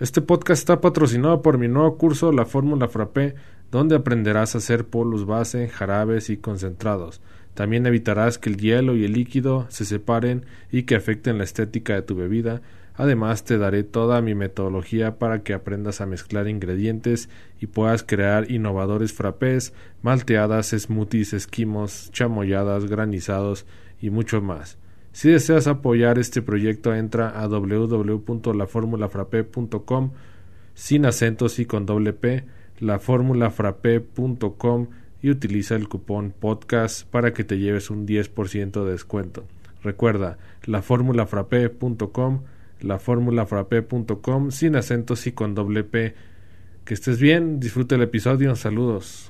Este podcast está patrocinado por mi nuevo curso La Fórmula Frappé, donde aprenderás a hacer polos base, jarabes y concentrados. También evitarás que el hielo y el líquido se separen y que afecten la estética de tu bebida. Además, te daré toda mi metodología para que aprendas a mezclar ingredientes y puedas crear innovadores frappés, malteadas, smoothies, esquimos, chamoyadas, granizados y mucho más. Si deseas apoyar este proyecto, entra a www.laformulafrape.com sin acentos y con doble P, laformulafrape.com y utiliza el cupón podcast para que te lleves un 10% de descuento. Recuerda, laformulafrape.com, laformulafrape.com sin acentos y con doble P. Que estés bien, disfruta el episodio, saludos.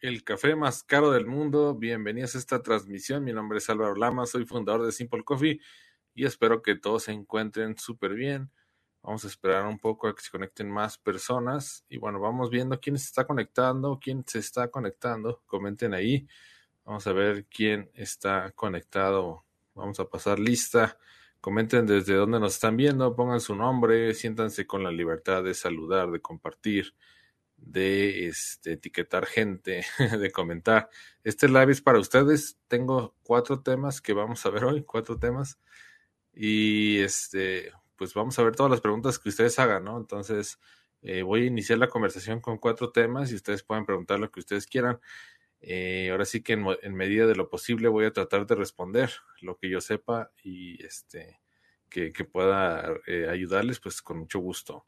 El café más caro del mundo. Bienvenidos a esta transmisión. Mi nombre es Álvaro Lama, soy fundador de Simple Coffee y espero que todos se encuentren súper bien. Vamos a esperar un poco a que se conecten más personas y bueno, vamos viendo quién se está conectando, quién se está conectando. Comenten ahí. Vamos a ver quién está conectado. Vamos a pasar lista. Comenten desde dónde nos están viendo, pongan su nombre, siéntanse con la libertad de saludar, de compartir de este, etiquetar gente, de comentar. Este live es para ustedes. Tengo cuatro temas que vamos a ver hoy, cuatro temas. Y este, pues vamos a ver todas las preguntas que ustedes hagan, ¿no? Entonces, eh, voy a iniciar la conversación con cuatro temas y ustedes pueden preguntar lo que ustedes quieran. Eh, ahora sí que en, medida de lo posible voy a tratar de responder lo que yo sepa y este que, pueda eh, ayudarles, pues con mucho gusto.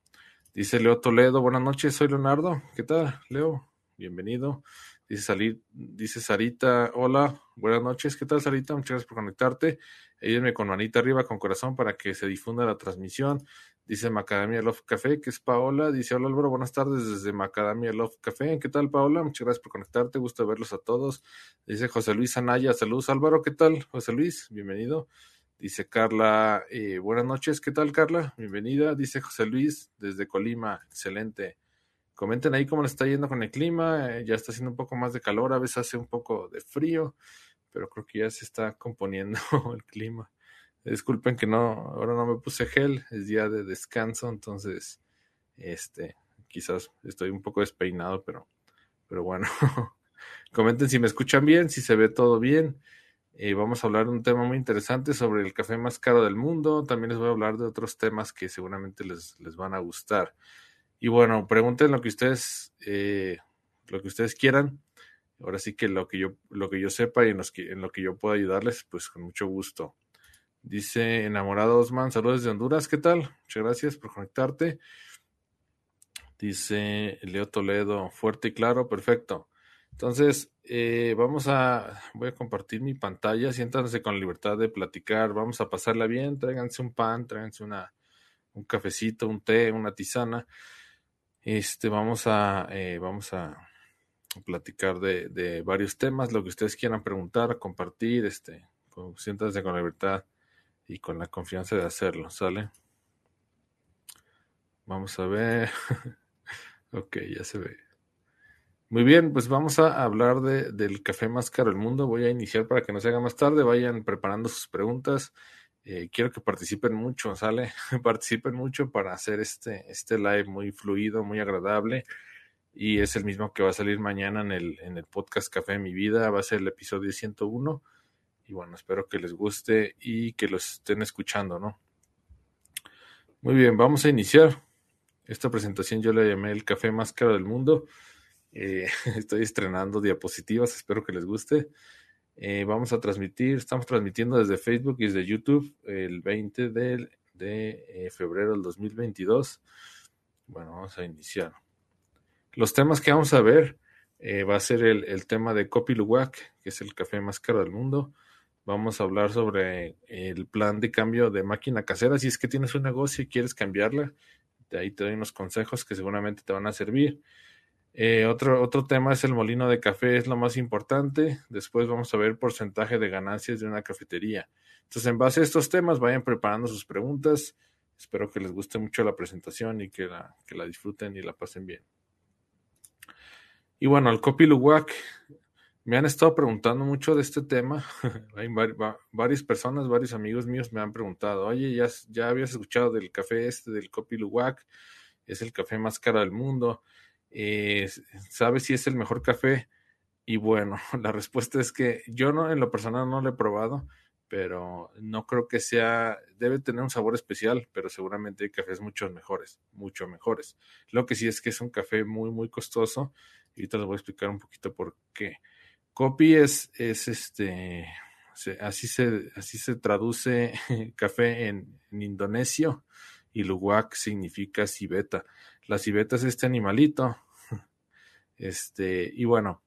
Dice Leo Toledo, buenas noches, soy Leonardo. ¿Qué tal, Leo? Bienvenido. Dice, salir, dice Sarita, hola, buenas noches. ¿Qué tal, Sarita? Muchas gracias por conectarte. Ayúdenme con manita arriba, con corazón, para que se difunda la transmisión. Dice Macadamia Love Café, que es Paola. Dice, hola Álvaro, buenas tardes desde Macadamia Love Café. ¿Qué tal, Paola? Muchas gracias por conectarte, gusto verlos a todos. Dice José Luis Anaya, saludos Álvaro, ¿qué tal, José Luis? Bienvenido. Dice Carla, eh, buenas noches, ¿qué tal Carla? Bienvenida. Dice José Luis desde Colima, excelente. Comenten ahí cómo le está yendo con el clima, eh, ya está haciendo un poco más de calor, a veces hace un poco de frío, pero creo que ya se está componiendo el clima. Disculpen que no, ahora no me puse gel, es día de descanso, entonces, este, quizás estoy un poco despeinado, pero, pero bueno. Comenten si me escuchan bien, si se ve todo bien. Eh, vamos a hablar de un tema muy interesante sobre el café más caro del mundo. También les voy a hablar de otros temas que seguramente les, les van a gustar. Y bueno, pregunten lo que ustedes, eh, lo que ustedes quieran. Ahora sí que lo que yo, lo que yo sepa y en, en lo que yo pueda ayudarles, pues con mucho gusto. Dice Enamorado Osman, saludos de Honduras, ¿qué tal? Muchas gracias por conectarte. Dice Leo Toledo, fuerte y claro, perfecto. Entonces, eh, vamos a, voy a compartir mi pantalla, siéntanse con libertad de platicar, vamos a pasarla bien, tráiganse un pan, tráiganse una, un cafecito, un té, una tisana. Este, vamos a, eh, vamos a platicar de, de, varios temas, lo que ustedes quieran preguntar, compartir, este, siéntanse con libertad y con la confianza de hacerlo, ¿sale? Vamos a ver. ok, ya se ve. Muy bien, pues vamos a hablar de, del café más caro del mundo. Voy a iniciar para que no se haga más tarde. Vayan preparando sus preguntas. Eh, quiero que participen mucho, ¿sale? participen mucho para hacer este, este live muy fluido, muy agradable. Y es el mismo que va a salir mañana en el, en el podcast Café de mi vida. Va a ser el episodio 101. Y bueno, espero que les guste y que los estén escuchando, ¿no? Muy bien, vamos a iniciar. Esta presentación yo la llamé el café más caro del mundo. Eh, estoy estrenando diapositivas, espero que les guste. Eh, vamos a transmitir, estamos transmitiendo desde Facebook y desde YouTube el 20 de, de eh, febrero del 2022. Bueno, vamos a iniciar. Los temas que vamos a ver va a ser el, tema de Kopi Luwak, que es el café más caro del mundo. Vamos a hablar sobre el plan de cambio de máquina casera. Si es que tienes un negocio y quieres cambiarla, de ahí te doy unos consejos que seguramente te van a servir. Eh, otro, otro tema es el molino de café, es lo más importante. Después vamos a ver porcentaje de ganancias de una cafetería. Entonces, en base a estos temas, vayan preparando sus preguntas. Espero que les guste mucho la presentación y que la, que la disfruten y la pasen bien. Y bueno, el Copy Luwak, me han estado preguntando mucho de este tema. Hay varias personas, varios amigos míos me han preguntado, oye, ¿ya, ya habías escuchado del café este, del Copy Luwak? Es el café más caro del mundo. Eh, ¿Sabes si es el mejor café? Y bueno, la respuesta es que yo no, en lo personal no lo he probado, pero no creo que sea, debe tener un sabor especial, pero seguramente hay cafés mucho mejores, mucho mejores. Lo que sí es que es un café muy, muy costoso. Y ahorita les voy a explicar un poquito por qué. Copy es, es este, así, se, así se traduce café en, indonesio y luwak significa civeta. La civeta es este animalito. Este, y bueno,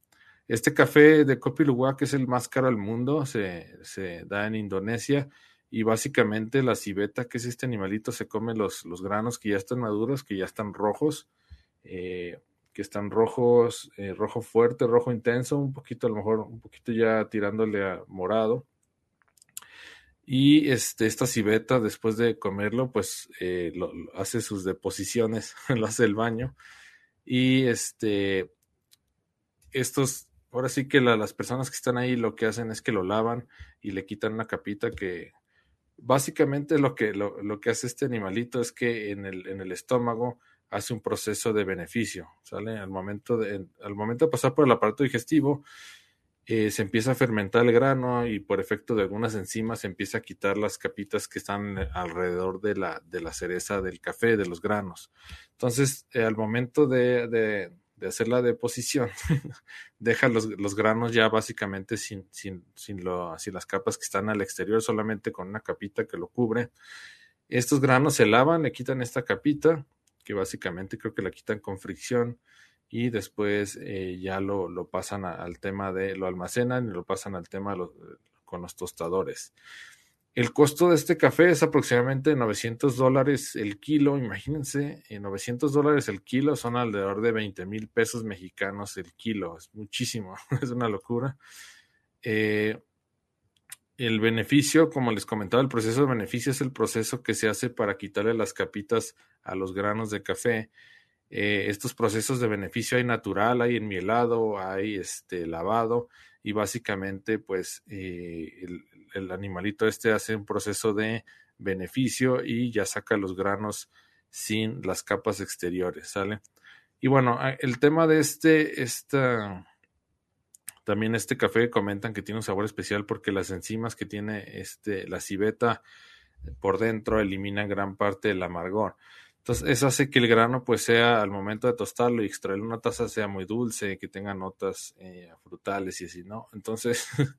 este café de Copy Luwak es el más caro del mundo, se, da en Indonesia y básicamente la civeta, que es este animalito, se come los, los granos que ya están maduros, que ya están rojos. Eh, que están rojos, eh, rojo fuerte, rojo intenso, un poquito a lo mejor, un poquito ya tirándole a morado. Y este, esta civeta, después de comerlo, pues eh, lo, hace sus deposiciones, lo hace el baño. Y este, estos, ahora sí que las personas que están ahí lo que hacen es que lo lavan y le quitan una capita que básicamente lo que, lo, lo que hace este animalito es que en el, en el estómago hace un proceso de beneficio, ¿sale? Al momento de, al momento de pasar por el aparato digestivo, eh, se empieza a fermentar el grano y por efecto de algunas enzimas se empieza a quitar las capitas que están alrededor de la, de la cereza del café, de los granos. Entonces, eh, al momento de, de, hacer la deposición, deja los, los, granos ya básicamente sin, sin, sin, lo, sin las capas que están al exterior, solamente con una capita que lo cubre. Estos granos se lavan, le quitan esta capita que básicamente creo que la quitan con fricción y después eh, ya lo, lo pasan al tema de, lo almacenan y lo pasan al tema con los tostadores. El costo de este café es aproximadamente 900 dólares el kilo, imagínense, 900 eh, dólares el kilo son alrededor de 20 mil pesos mexicanos el kilo, es muchísimo, es una locura. Eh, el beneficio, como les comentaba, el proceso de beneficio es el proceso que se hace para quitarle las capitas a los granos de café. Eh, estos procesos de beneficio hay natural, hay enmielado, hay este lavado y básicamente pues eh, el, animalito este hace un proceso de beneficio y ya saca los granos sin las capas exteriores, ¿sale? Y bueno, el tema de este, esta también este café comentan que tiene un sabor especial porque las enzimas que tiene este, la civeta por dentro eliminan gran parte del amargor. Entonces, eso hace que el grano, pues, sea al momento de tostarlo y extraer una taza, sea muy dulce, que tenga notas eh, frutales y así, ¿no? Entonces,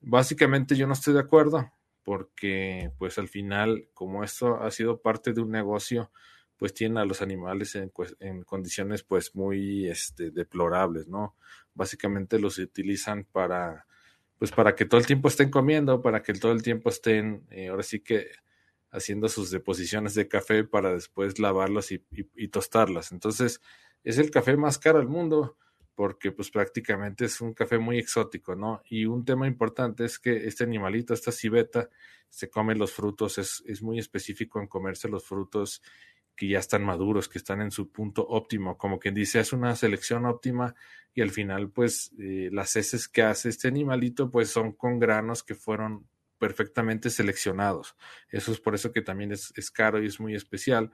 básicamente yo no estoy de acuerdo, porque, pues, al final, como esto ha sido parte de un negocio, pues tiene a los animales en, en condiciones pues muy este, deplorables, ¿no? Básicamente los utilizan para, pues para que todo el tiempo estén comiendo, para que todo el tiempo estén, eh, ahora sí que haciendo sus deposiciones de café para después lavarlos y, y, tostarlas. Entonces, es el café más caro del mundo porque pues prácticamente es un café muy exótico, ¿no? Y un tema importante es que este animalito, esta civeta, se come los frutos, es, es muy específico en comerse los frutos que ya están maduros, que están en su punto óptimo, como quien dice, es una selección óptima y al final pues eh, las heces que hace este animalito pues son con granos que fueron perfectamente seleccionados. Eso es por eso que también es, caro y es muy especial.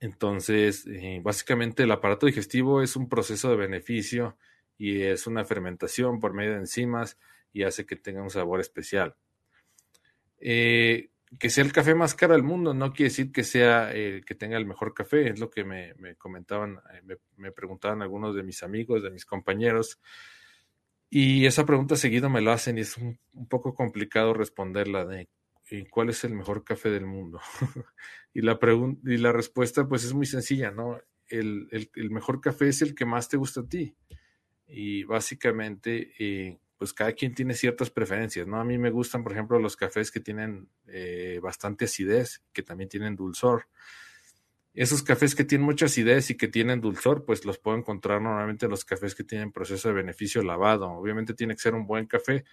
Entonces, eh, básicamente el aparato digestivo es un proceso de beneficio y es una fermentación por medio de enzimas y hace que tenga un sabor especial. Eh, que sea el café más caro del mundo no quiere decir que sea el que tenga el mejor café, es lo que me, comentaban, eh, me, preguntaban algunos de mis amigos, de mis compañeros, y esa pregunta seguido me lo hacen y es un, poco complicado responderla de cuál es el mejor café del mundo. y, la y la respuesta pues es muy sencilla, ¿no? El, el, mejor café es el que más te gusta a ti. Y básicamente, eh, pues cada quien tiene ciertas preferencias, ¿no? A mí me gustan, por ejemplo, los cafés que tienen eh, bastante acidez, que también tienen dulzor. Esos cafés que tienen mucha acidez y que tienen dulzor, pues los puedo encontrar normalmente en los cafés que tienen proceso de beneficio lavado. Obviamente tiene que ser un buen café.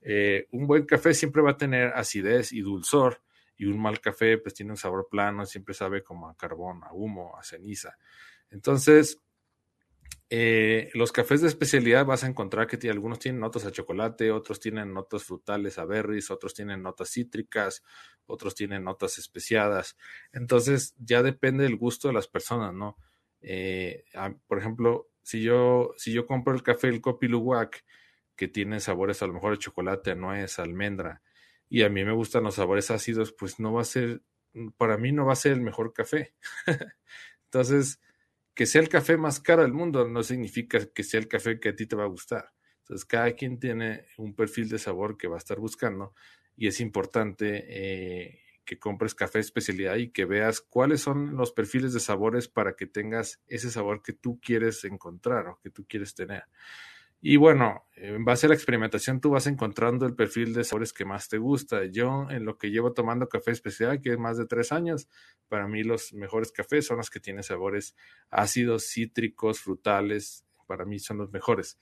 Eh, un buen café siempre va a tener acidez y dulzor, y un mal café pues tiene un sabor plano, siempre sabe como a carbón, a humo, a ceniza. Entonces, eh, los cafés de especialidad vas a encontrar que algunos tienen notas a chocolate, otros tienen notas frutales a berries, otros tienen notas cítricas, otros tienen notas especiadas. Entonces ya depende del gusto de las personas, ¿no? Eh, por ejemplo, si yo, si yo compro el café, el Kopi Luwak, que tiene sabores a lo mejor de chocolate, nuez, almendra, y a mí me gustan los sabores ácidos, pues no va a ser, para mí no va a ser el mejor café. Entonces, que sea el café más caro del mundo no significa que sea el café que a ti te va a gustar. Entonces, cada quien tiene un perfil de sabor que va a estar buscando y es importante eh, que compres café de especialidad y que veas cuáles son los perfiles de sabores para que tengas ese sabor que tú quieres encontrar o que tú quieres tener. Y bueno, en base a la experimentación tú vas encontrando el perfil de sabores que más te gusta. Yo en lo que llevo tomando café especial, que es más de tres años, para mí los mejores cafés son los que tienen sabores ácidos, cítricos, frutales. Para mí son los mejores.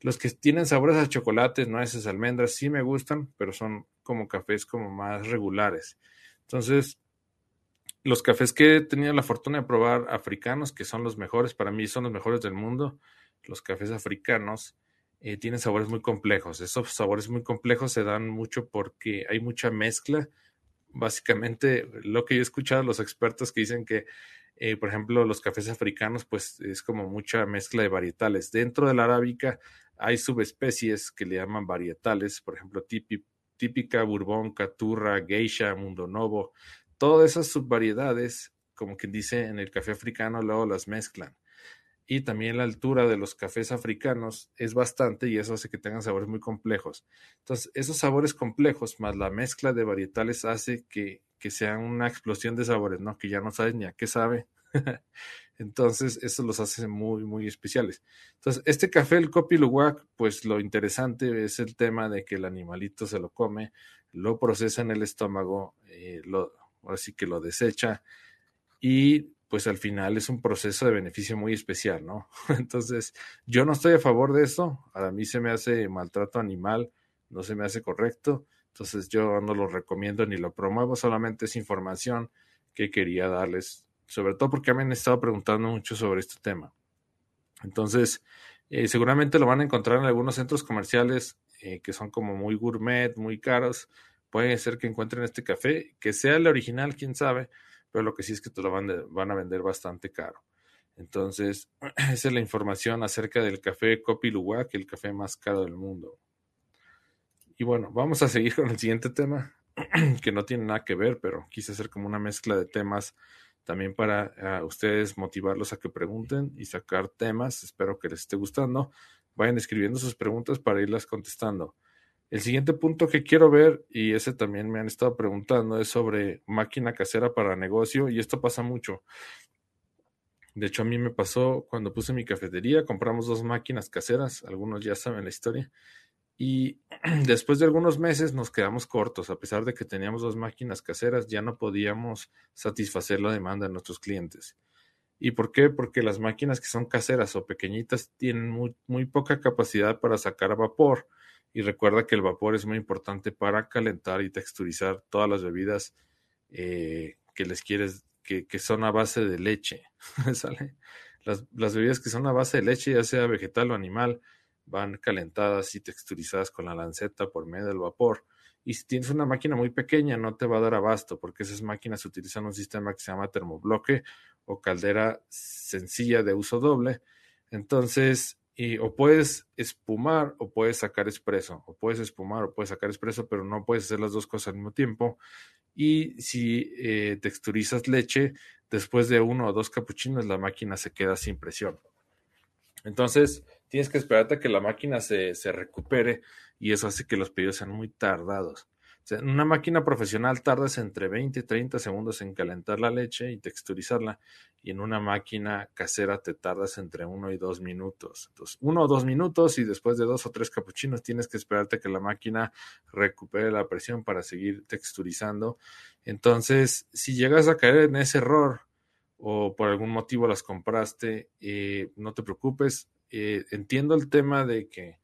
Los que tienen sabores a chocolate, nueces, almendras, sí me gustan, pero son como cafés como más regulares. Entonces, los cafés que he tenido la fortuna de probar africanos, que son los mejores, para mí son los mejores del mundo, los cafés africanos eh, tienen sabores muy complejos. Esos sabores muy complejos se dan mucho porque hay mucha mezcla. Básicamente, lo que yo he escuchado los expertos que dicen que, eh, por ejemplo, los cafés africanos, pues es como mucha mezcla de varietales. Dentro de la arábica hay subespecies que le llaman varietales, por ejemplo, típica, bourbon, caturra, geisha, mundo novo. Todas esas subvariedades, como quien dice en el café africano, luego las mezclan y también la altura de los cafés africanos es bastante y eso hace que tengan sabores muy complejos. Entonces, esos sabores complejos más la mezcla de varietales hace que, que sea una explosión de sabores, ¿no? Que ya no sabes ni a qué sabe. Entonces, eso los hace muy, muy especiales. Entonces, este café, el Kopi pues lo interesante es el tema de que el animalito se lo come, lo procesa en el estómago, eh, lo, ahora que lo desecha y pues al final es un proceso de beneficio muy especial, ¿no? Entonces, yo no estoy a favor de eso, a mí se me hace maltrato animal, no se me hace correcto, entonces yo no lo recomiendo ni lo promuevo, solamente es información que quería darles, sobre todo porque me han estado preguntando mucho sobre este tema. Entonces, eh, seguramente lo van a encontrar en algunos centros comerciales eh, que son como muy gourmet, muy caros. Puede ser que encuentren este café, que sea el original, quién sabe, pero lo que sí es que te lo van, a vender bastante caro. Entonces, esa es la información acerca del café Kopi Luwak, el café más caro del mundo. Y bueno, vamos a seguir con el siguiente tema, que no tiene nada que ver, pero quise hacer como una mezcla de temas también para ah, ustedes motivarlos a que pregunten y sacar temas. Espero que les esté gustando. Vayan escribiendo sus preguntas para irlas contestando. El siguiente punto que quiero ver, y ese también me han estado preguntando, es sobre máquina casera para negocio, y esto pasa mucho. De hecho, a mí me pasó cuando puse mi cafetería, compramos dos máquinas caseras, algunos ya saben la historia, y después de algunos meses nos quedamos cortos, a pesar de que teníamos dos máquinas caseras, ya no podíamos satisfacer la demanda de nuestros clientes. ¿Y por qué? Porque las máquinas que son caseras o pequeñitas tienen muy, muy poca capacidad para sacar vapor y recuerda que el vapor es muy importante para calentar y texturizar todas las bebidas eh, que les quieres, que, que, son a base de leche. ¿Sale? Las, las, bebidas que son a base de leche, ya sea vegetal o animal, van calentadas y texturizadas con la lanceta por medio del vapor. Y si tienes una máquina muy pequeña, no te va a dar abasto, porque esas máquinas utilizan un sistema que se llama termobloque o caldera sencilla de uso doble. Entonces, y o puedes espumar o puedes sacar espresso, o puedes espumar o puedes sacar espresso, pero no puedes hacer las dos cosas al mismo tiempo. Y si eh, texturizas leche, después de uno o dos capuchinos, la máquina se queda sin presión. Entonces, tienes que esperarte a que la máquina se, se recupere y eso hace que los pedidos sean muy tardados. Una máquina profesional tardas entre 20 y 30 segundos en calentar la leche y texturizarla, y en una máquina casera te tardas entre 1 y 2 minutos. Entonces, 1 o 2 minutos y después de 2 o 3 capuchinos tienes que esperarte que la máquina recupere la presión para seguir texturizando. Entonces, si llegas a caer en ese error o por algún motivo las compraste, eh, no te preocupes. Eh, entiendo el tema de que,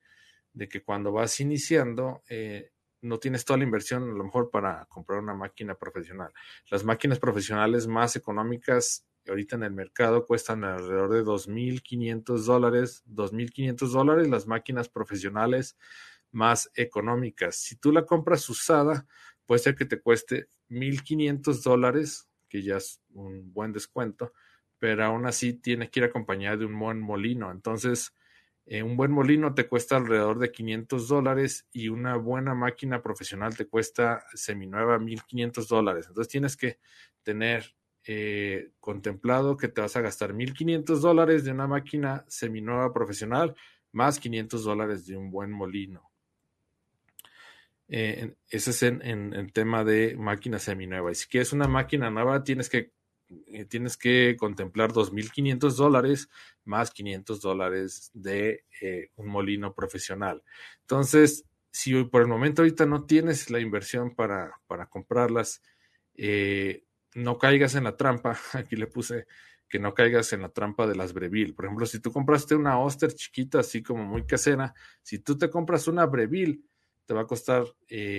de que cuando vas iniciando, eh, no tienes toda la inversión a lo mejor para comprar una máquina profesional. Las máquinas profesionales más económicas ahorita en el mercado cuestan alrededor de 2.500 dólares, 2.500 dólares las máquinas profesionales más económicas. Si tú la compras usada, puede ser que te cueste 1.500 dólares, que ya es un buen descuento, pero aún así tiene que ir acompañada de un buen molino. Entonces, eh, un buen molino te cuesta alrededor de 500 dólares y una buena máquina profesional te cuesta seminueva 1500 dólares. Entonces tienes que tener eh, contemplado que te vas a gastar 1500 dólares de una máquina seminueva profesional más 500 dólares de un buen molino. Eh, ese es en, el tema de máquina seminueva. Y si quieres una máquina nueva, tienes que eh, tienes que contemplar 2.500 dólares más 500 dólares de eh, un molino profesional. Entonces, si por el momento ahorita no tienes la inversión para, para comprarlas, eh, no caigas en la trampa. Aquí le puse que no caigas en la trampa de las Breville. Por ejemplo, si tú compraste una Oster chiquita, así como muy casera, si tú te compras una Breville, te va a costar,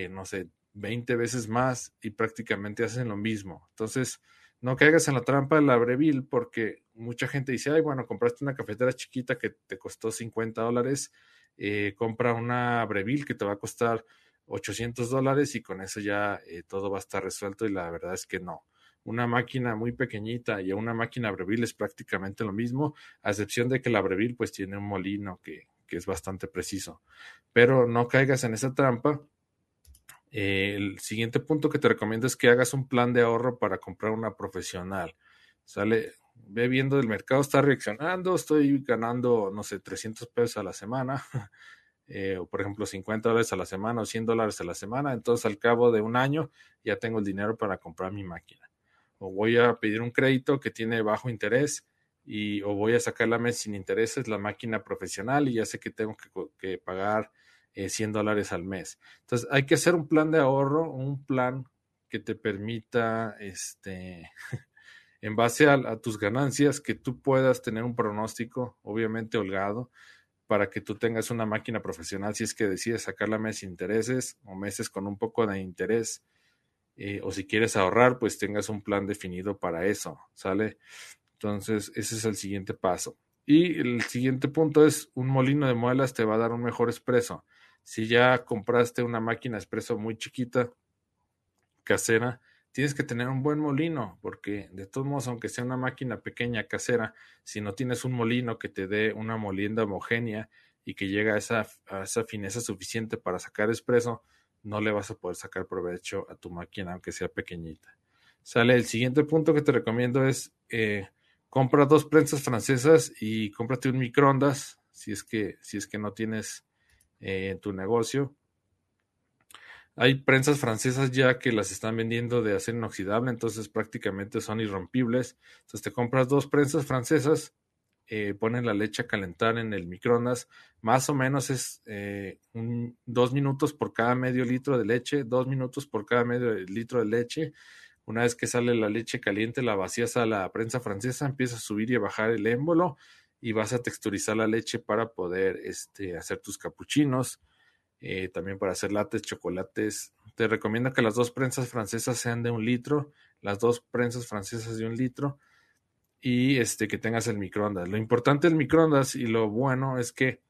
no sé, 20 veces más y prácticamente hacen lo mismo. Entonces, no caigas en la trampa de la porque mucha gente dice, ay, bueno, compraste una cafetera chiquita que te costó 50 dólares, eh, compra una Breville que te va a costar 800 dólares y con eso ya eh, todo va a estar resuelto y la verdad es que no. Una máquina muy pequeñita y una máquina Breville es prácticamente lo mismo, a excepción de que la Breville pues tiene un molino que, que es bastante preciso. Pero no caigas en esa trampa eh, el siguiente punto que te recomiendo es que hagas un plan de ahorro para comprar una profesional. Sale, ve viendo el mercado, está reaccionando, estoy ganando, no sé, 300 pesos a la semana, eh, o por ejemplo 50 dólares a la semana o 100 dólares a la semana, entonces al cabo de un año ya tengo el dinero para comprar mi máquina. O voy a pedir un crédito que tiene bajo interés y o voy a sacar la mes sin intereses la máquina profesional y ya sé que tengo que, que pagar 100 eh, dólares al mes. Entonces, hay que hacer un plan de ahorro, un plan que te permita, este, en base a, tus ganancias, que tú puedas tener un pronóstico, obviamente holgado, para que tú tengas una máquina profesional si es que decides sacarla mes sin intereses o meses con un poco de interés. Eh, o si quieres ahorrar, pues tengas un plan definido para eso, ¿sale? Entonces, ese es el siguiente paso. Y el siguiente punto es, un molino de muelas te va a dar un mejor expreso. Si ya compraste una máquina expreso muy chiquita, casera, tienes que tener un buen molino, porque de todos modos, aunque sea una máquina pequeña, casera, si no tienes un molino que te dé una molienda homogénea y que llegue a esa, fineza suficiente para sacar expreso, no le vas a poder sacar provecho a tu máquina, aunque sea pequeñita. Sale, el siguiente punto que te recomiendo es eh, compra dos prensas francesas y cómprate un microondas, si es que, si es que no tienes eh, en tu negocio. Hay prensas francesas ya que las están vendiendo de acero inoxidable, entonces prácticamente son irrompibles. Entonces te compras dos prensas francesas, eh, pones la leche a calentar en el microondas, más o menos es eh, dos minutos por cada medio litro de leche, dos minutos por cada medio litro de leche. Una vez que sale la leche caliente, la vacías a la prensa francesa, empieza a subir y a bajar el émbolo y vas a texturizar la leche para poder este, hacer tus capuchinos, eh, también para hacer lates, chocolates. Te recomiendo que las dos prensas francesas sean de un litro, las dos prensas francesas de un litro y este, que tengas el microondas. Lo importante del microondas y lo bueno es que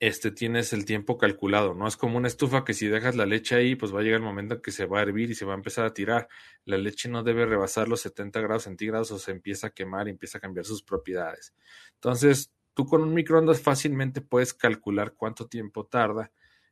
este, tienes el tiempo calculado. No es como una estufa que si dejas la leche ahí, pues va a llegar el momento en que se va a hervir y se va a empezar a tirar. La leche no debe rebasar los 70 grados centígrados o se empieza a quemar y empieza a cambiar sus propiedades. Entonces, tú con un microondas fácilmente puedes calcular cuánto tiempo tarda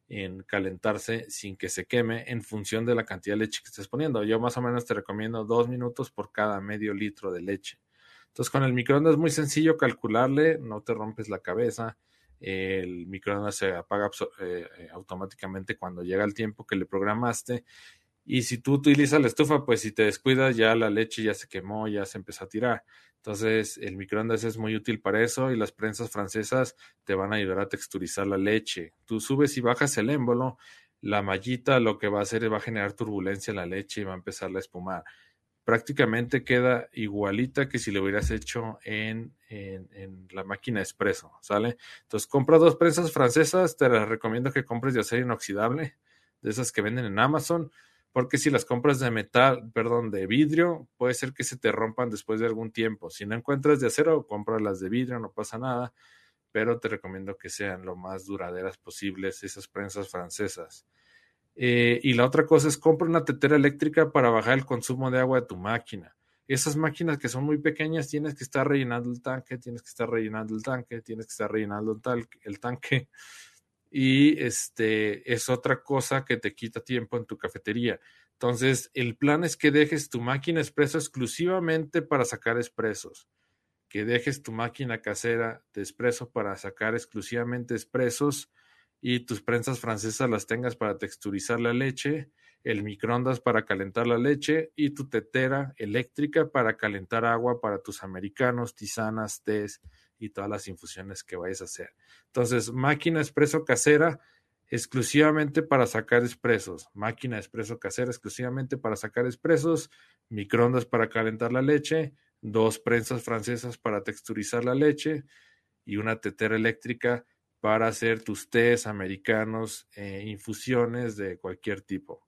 en calentarse sin que se queme en función de la cantidad de leche que estés poniendo. Yo más o menos te recomiendo dos minutos por cada medio litro de leche. Entonces, con el microondas es muy sencillo calcularle, no te rompes la cabeza el microondas se apaga eh, eh, automáticamente cuando llega el tiempo que le programaste. Y si tú utilizas la estufa, pues si te descuidas, ya la leche ya se quemó, ya se empezó a tirar. Entonces, el microondas es muy útil para eso y las prensas francesas te van a ayudar a texturizar la leche. Tú subes y bajas el émbolo, la mallita lo que va a hacer es va a generar turbulencia en la leche y va a empezar a espumar prácticamente queda igualita que si lo hubieras hecho en, en, la máquina expreso, ¿sale? Entonces, compra dos prensas francesas, te las recomiendo que compres de acero inoxidable, de esas que venden en Amazon, porque si las compras de metal, perdón, de vidrio, puede ser que se te rompan después de algún tiempo. Si no encuentras de acero, compra las de vidrio, no pasa nada, pero te recomiendo que sean lo más duraderas posibles esas prensas francesas. Eh, y la otra cosa es compra una tetera eléctrica para bajar el consumo de agua de tu máquina. Esas máquinas que son muy pequeñas tienes que estar rellenando el tanque, tienes que estar rellenando el tanque, tienes que estar rellenando el, el tanque. Y este es otra cosa que te quita tiempo en tu cafetería. Entonces, el plan es que dejes tu máquina expreso exclusivamente para sacar expresos. Que dejes tu máquina casera de expreso para sacar exclusivamente expresos y tus prensas francesas las tengas para texturizar la leche, el microondas para calentar la leche y tu tetera eléctrica para calentar agua para tus americanos, tisanas, tés y todas las infusiones que vayas a hacer. Entonces, máquina expreso casera exclusivamente para sacar expresos, máquina expreso casera exclusivamente para sacar expresos, microondas para calentar la leche, dos prensas francesas para texturizar la leche y una tetera eléctrica para hacer tus tés americanos, eh, infusiones de cualquier tipo.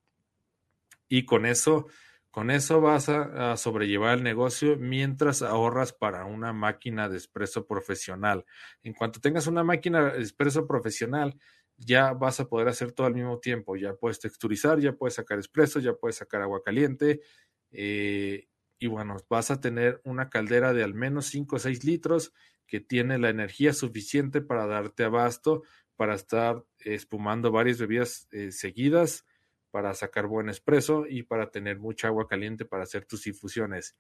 Y con eso, con eso vas a, sobrellevar el negocio mientras ahorras para una máquina de espresso profesional. En cuanto tengas una máquina de espresso profesional, ya vas a poder hacer todo al mismo tiempo. Ya puedes texturizar, ya puedes sacar espresso, ya puedes sacar agua caliente. Eh, y bueno, vas a tener una caldera de al menos 5 o 6 litros que tiene la energía suficiente para darte abasto, para estar espumando varias bebidas eh, seguidas, para sacar buen espresso y para tener mucha agua caliente para hacer tus infusiones.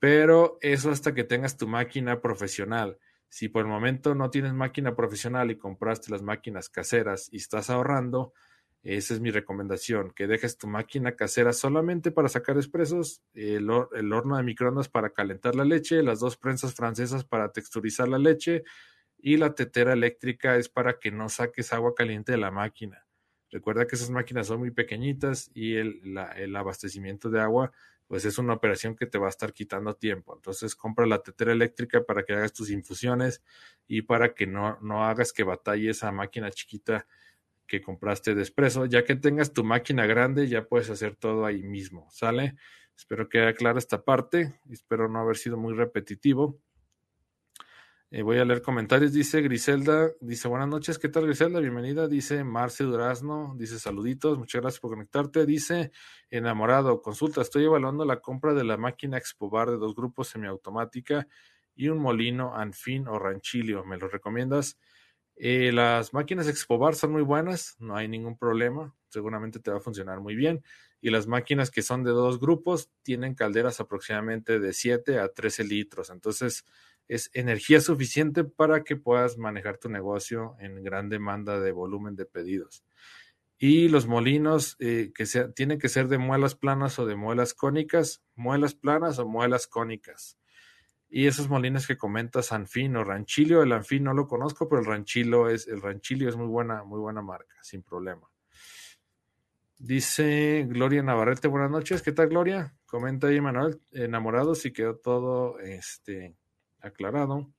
Pero eso hasta que tengas tu máquina profesional. Si por el momento no tienes máquina profesional y compraste las máquinas caseras y estás ahorrando, esa es mi recomendación, que dejes tu máquina casera solamente para sacar expresos, el, horno de microondas para calentar la leche, las dos prensas francesas para texturizar la leche y la tetera eléctrica es para que no saques agua caliente de la máquina. Recuerda que esas máquinas son muy pequeñitas y el, abastecimiento de agua pues es una operación que te va a estar quitando tiempo. Entonces compra la tetera eléctrica para que hagas tus infusiones y para que no, no hagas que batalle esa máquina chiquita que compraste de expreso. Ya que tengas tu máquina grande, ya puedes hacer todo ahí mismo, ¿sale? Espero que haya clara esta parte. Espero no haber sido muy repetitivo. Eh, voy a leer comentarios. Dice Griselda, dice buenas noches, ¿qué tal Griselda? Bienvenida. Dice Marce Durazno, dice saluditos, muchas gracias por conectarte. Dice enamorado, consulta, estoy evaluando la compra de la máquina Expobar de dos grupos semiautomática y un molino Anfin o Ranchilio. ¿Me lo recomiendas? Eh, las máquinas Expobar son muy buenas, no hay ningún problema, seguramente te va a funcionar muy bien. Y las máquinas que son de dos grupos tienen calderas aproximadamente de 7 a 13 litros, entonces es energía suficiente para que puedas manejar tu negocio en gran demanda de volumen de pedidos. Y los molinos eh, que tienen que ser de muelas planas o de muelas cónicas, muelas planas o muelas cónicas. Y esos molinos que comentas, Anfin o Ranchilio, el Anfin no lo conozco, pero el Ranchilio es, el Ranchilio es muy buena, muy buena marca, sin problema. Dice Gloria Navarrete, buenas noches, ¿qué tal Gloria? Comenta ahí Manuel, enamorado, si quedó todo este, aclarado.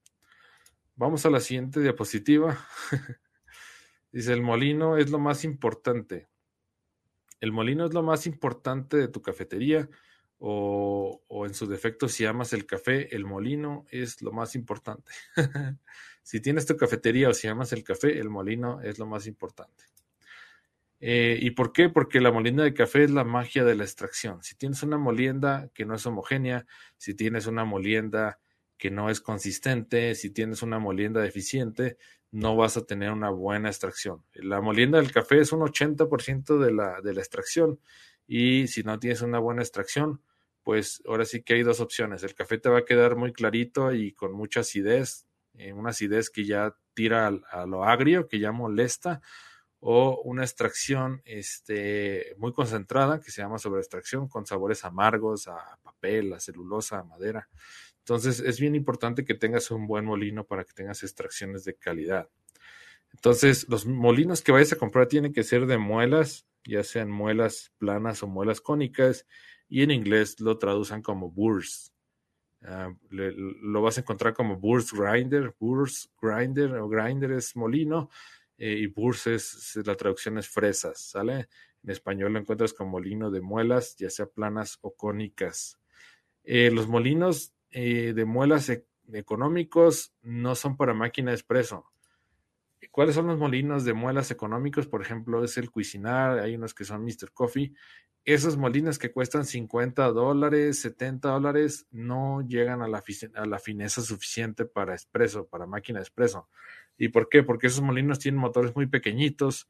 Vamos a la siguiente diapositiva. Dice, el molino es lo más importante. El molino es lo más importante de tu cafetería o, en su defecto, si amas el café, el molino es lo más importante. si tienes tu cafetería o si amas el café, el molino es lo más importante. Eh, ¿Y por qué? Porque la molienda de café es la magia de la extracción. Si tienes una molienda que no es homogénea, si tienes una molienda que no es consistente, si tienes una molienda deficiente, no vas a tener una buena extracción. La molienda del café es un 80% de la, de la extracción y si no tienes una buena extracción, pues ahora sí que hay dos opciones. El café te va a quedar muy clarito y con mucha acidez, eh, una acidez que ya tira a, lo agrio, que ya molesta, o una extracción este, muy concentrada, que se llama sobreextracción, con sabores amargos a papel, a celulosa, a madera. Entonces es bien importante que tengas un buen molino para que tengas extracciones de calidad. Entonces los molinos que vayas a comprar tienen que ser de muelas, ya sean muelas planas o muelas cónicas, y en inglés lo traducen como burrs. Ah, lo vas a encontrar como burst grinder, burst grinder o grinder es molino eh, y burst es, la traducción es fresas, ¿sale? En español lo encuentras como molino de muelas, ya sea planas o cónicas. Eh, los molinos eh, de muelas e, económicos no son para máquina de expreso. ¿Cuáles son los molinos de muelas económicos? Por ejemplo, es el Cuisinar, hay unos que son Mr. Coffee. Esos molinos que cuestan 50 dólares, 70 dólares, no llegan a la, fineza suficiente para expreso, para máquina expreso. ¿Y por qué? Porque esos molinos tienen motores muy pequeñitos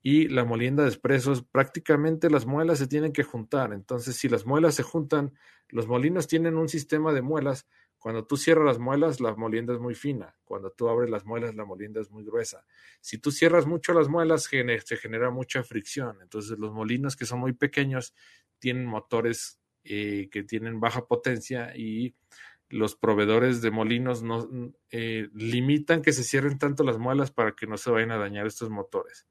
y la molienda de expresos, prácticamente las muelas se tienen que juntar. Entonces, si las muelas se juntan, los molinos tienen un sistema de muelas cuando tú cierras las muelas, la molienda es muy fina. Cuando tú abres las muelas, la molienda es muy gruesa. Si tú cierras mucho las muelas, se genera mucha fricción. Entonces, los molinos que son muy pequeños tienen motores eh, que tienen baja potencia y los proveedores de molinos no eh, limitan que se cierren tanto las muelas para que no se vayan a dañar estos motores.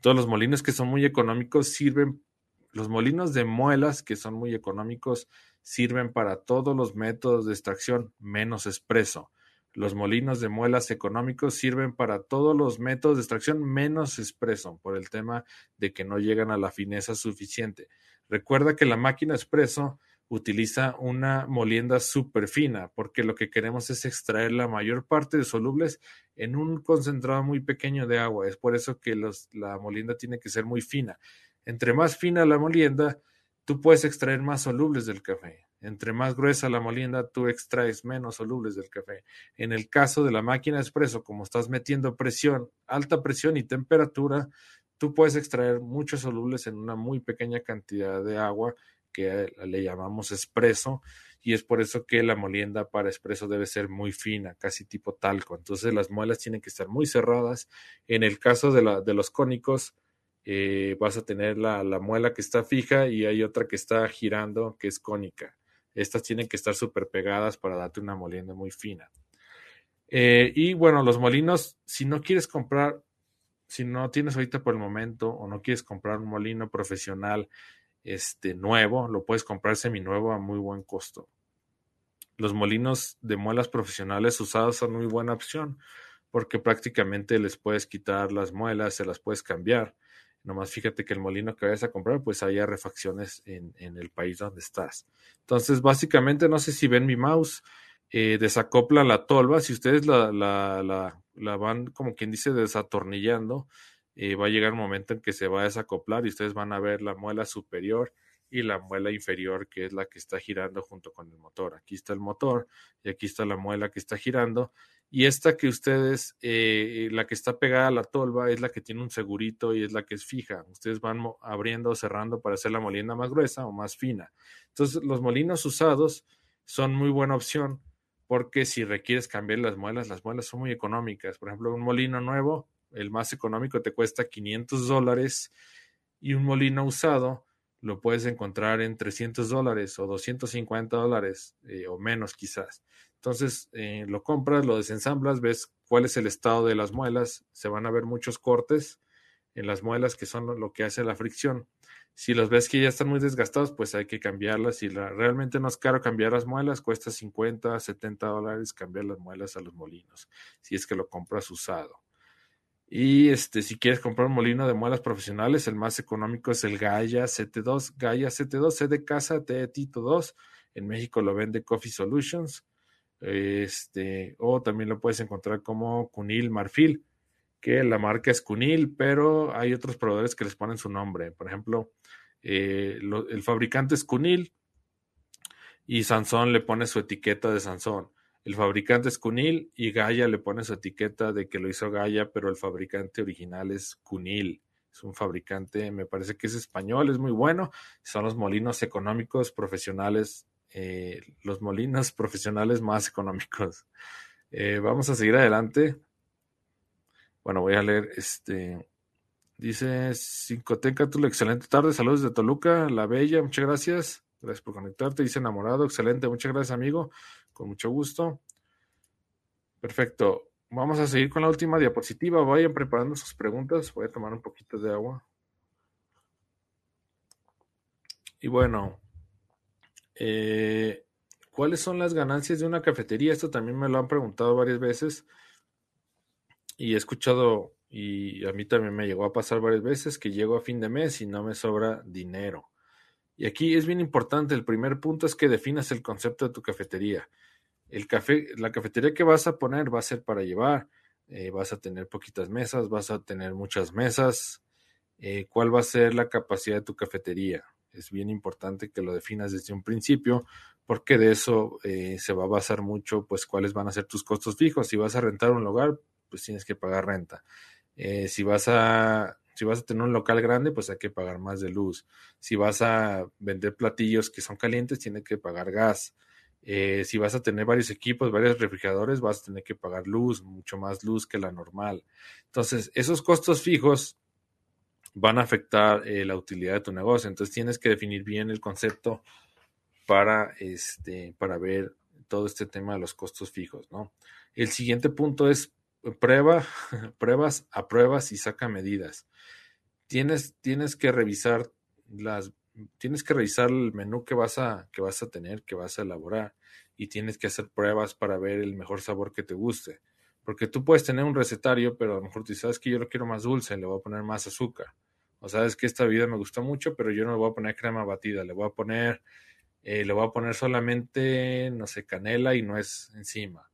Todos los molinos que son muy económicos sirven, los molinos de muelas que son muy económicos sirven para todos los métodos de extracción menos expreso. Los molinos de muelas económicos sirven para todos los métodos de extracción menos expreso, por el tema de que no llegan a la fineza suficiente. Recuerda que la máquina expreso utiliza una molienda súper fina, porque lo que queremos es extraer la mayor parte de solubles en un concentrado muy pequeño de agua. Es por eso que la molienda tiene que ser muy fina. Entre más fina la molienda, tú puedes extraer más solubles del café. Entre más gruesa la molienda, tú extraes menos solubles del café. En el caso de la máquina expreso, como estás metiendo presión, alta presión y temperatura, tú puedes extraer muchos solubles en una muy pequeña cantidad de agua que le llamamos expreso y es por eso que la molienda para expreso debe ser muy fina, casi tipo talco. Entonces las muelas tienen que estar muy cerradas. En el caso de, la, de los cónicos, eh, vas a tener la, muela que está fija y hay otra que está girando que es cónica. Estas tienen que estar súper pegadas para darte una molienda muy fina. Eh, y bueno, los molinos, si no quieres comprar, si no tienes ahorita por el momento o no quieres comprar un molino profesional este, nuevo, lo puedes comprar seminuevo a muy buen costo. Los molinos de muelas profesionales usados son muy buena opción porque prácticamente les puedes quitar las muelas, se las puedes cambiar Nomás fíjate que el molino que vayas a comprar, pues haya refacciones en, el país donde estás. Entonces, básicamente, no sé si ven mi mouse, eh, desacopla la tolva. Si ustedes la, la, la, van, como quien dice, desatornillando, eh, va a llegar un momento en que se va a desacoplar y ustedes van a ver la muela superior y la muela inferior, que es la que está girando junto con el motor. Aquí está el motor y aquí está la muela que está girando y esta que ustedes, eh, la que está pegada a la tolva, es la que tiene un segurito y es la que es fija. Ustedes van abriendo o cerrando para hacer la molienda más gruesa o más fina. Entonces, los molinos usados son muy buena opción porque si requieres cambiar las muelas, las muelas son muy económicas. Por ejemplo, un molino nuevo, el más económico te cuesta 500 dólares y un molino usado lo puedes encontrar en 300 dólares o 250 dólares eh, o menos quizás. Entonces eh, lo compras, lo desensamblas, ves cuál es el estado de las muelas, se van a ver muchos cortes en las muelas que son lo que hace la fricción. Si los ves que ya están muy desgastados, pues hay que cambiarlas. Si realmente no es caro cambiar las muelas, cuesta 50, 70 dólares cambiar las muelas a los molinos, si es que lo compras usado. Y este, si quieres comprar un molino de muelas profesionales, el más económico es el Gaia CT2, Gaia CT2, C de casa, T de Tito 2. En México lo vende Coffee Solutions. Este, o también lo puedes encontrar como Cunil Marfil, que la marca es Cunil, pero hay otros proveedores que les ponen su nombre. Por ejemplo, eh, el fabricante es Cunil y Sansón le pone su etiqueta de Sansón. El fabricante es Cunil y Gaia le pone su etiqueta de que lo hizo Gaia, pero el fabricante original es Cunil. Es un fabricante, me parece que es español, es muy bueno. Son los molinos económicos profesionales eh, los molinos profesionales más económicos. Eh, vamos a seguir adelante. Bueno, voy a leer este. Dice Cincoteca, tu excelente tarde. Saludos de Toluca, la bella, muchas gracias. Gracias por conectarte. Dice enamorado, excelente, muchas gracias, amigo. Con mucho gusto. Perfecto. Vamos a seguir con la última diapositiva. Vayan preparando sus preguntas. Voy a tomar un poquito de agua. Y bueno, eh, ¿cuáles son las ganancias de una cafetería? Esto también me lo han preguntado varias veces y he escuchado y a mí también me llegó a pasar varias veces que llego a fin de mes y no me sobra dinero. Y aquí es bien importante, el primer punto es que definas el concepto de tu cafetería. El café, la cafetería que vas a poner va a ser para llevar, eh, vas a tener poquitas mesas, vas a tener muchas mesas. Eh, ¿Cuál va a ser la capacidad de tu cafetería? Es bien importante que lo definas desde un principio, porque de eso eh, se va a basar mucho, pues cuáles van a ser tus costos fijos. Si vas a rentar un lugar, pues tienes que pagar renta. si vas a si vas a tener un local grande, pues hay que pagar más de luz. Si vas a vender platillos que son calientes, tienes que pagar gas. Eh, si vas a tener varios equipos, varios refrigeradores, vas a tener que pagar luz, mucho más luz que la normal. Entonces, esos costos fijos van a afectar eh, la utilidad de tu negocio. Entonces, tienes que definir bien el concepto para, este, para ver todo este tema de los costos fijos, ¿no? El siguiente punto es prueba, pruebas a pruebas y saca medidas. Tienes, tienes que revisar las tienes que revisar el menú que vas a, que vas a tener, que vas a elaborar, y tienes que hacer pruebas para ver el mejor sabor que te guste. Porque tú puedes tener un recetario, pero a lo mejor tú sabes que yo lo quiero más dulce, le voy a poner más azúcar. O sabes que esta bebida me gusta mucho, pero yo no le voy a poner crema batida, le voy a poner, eh, le voy a poner solamente, no sé, canela y no es encima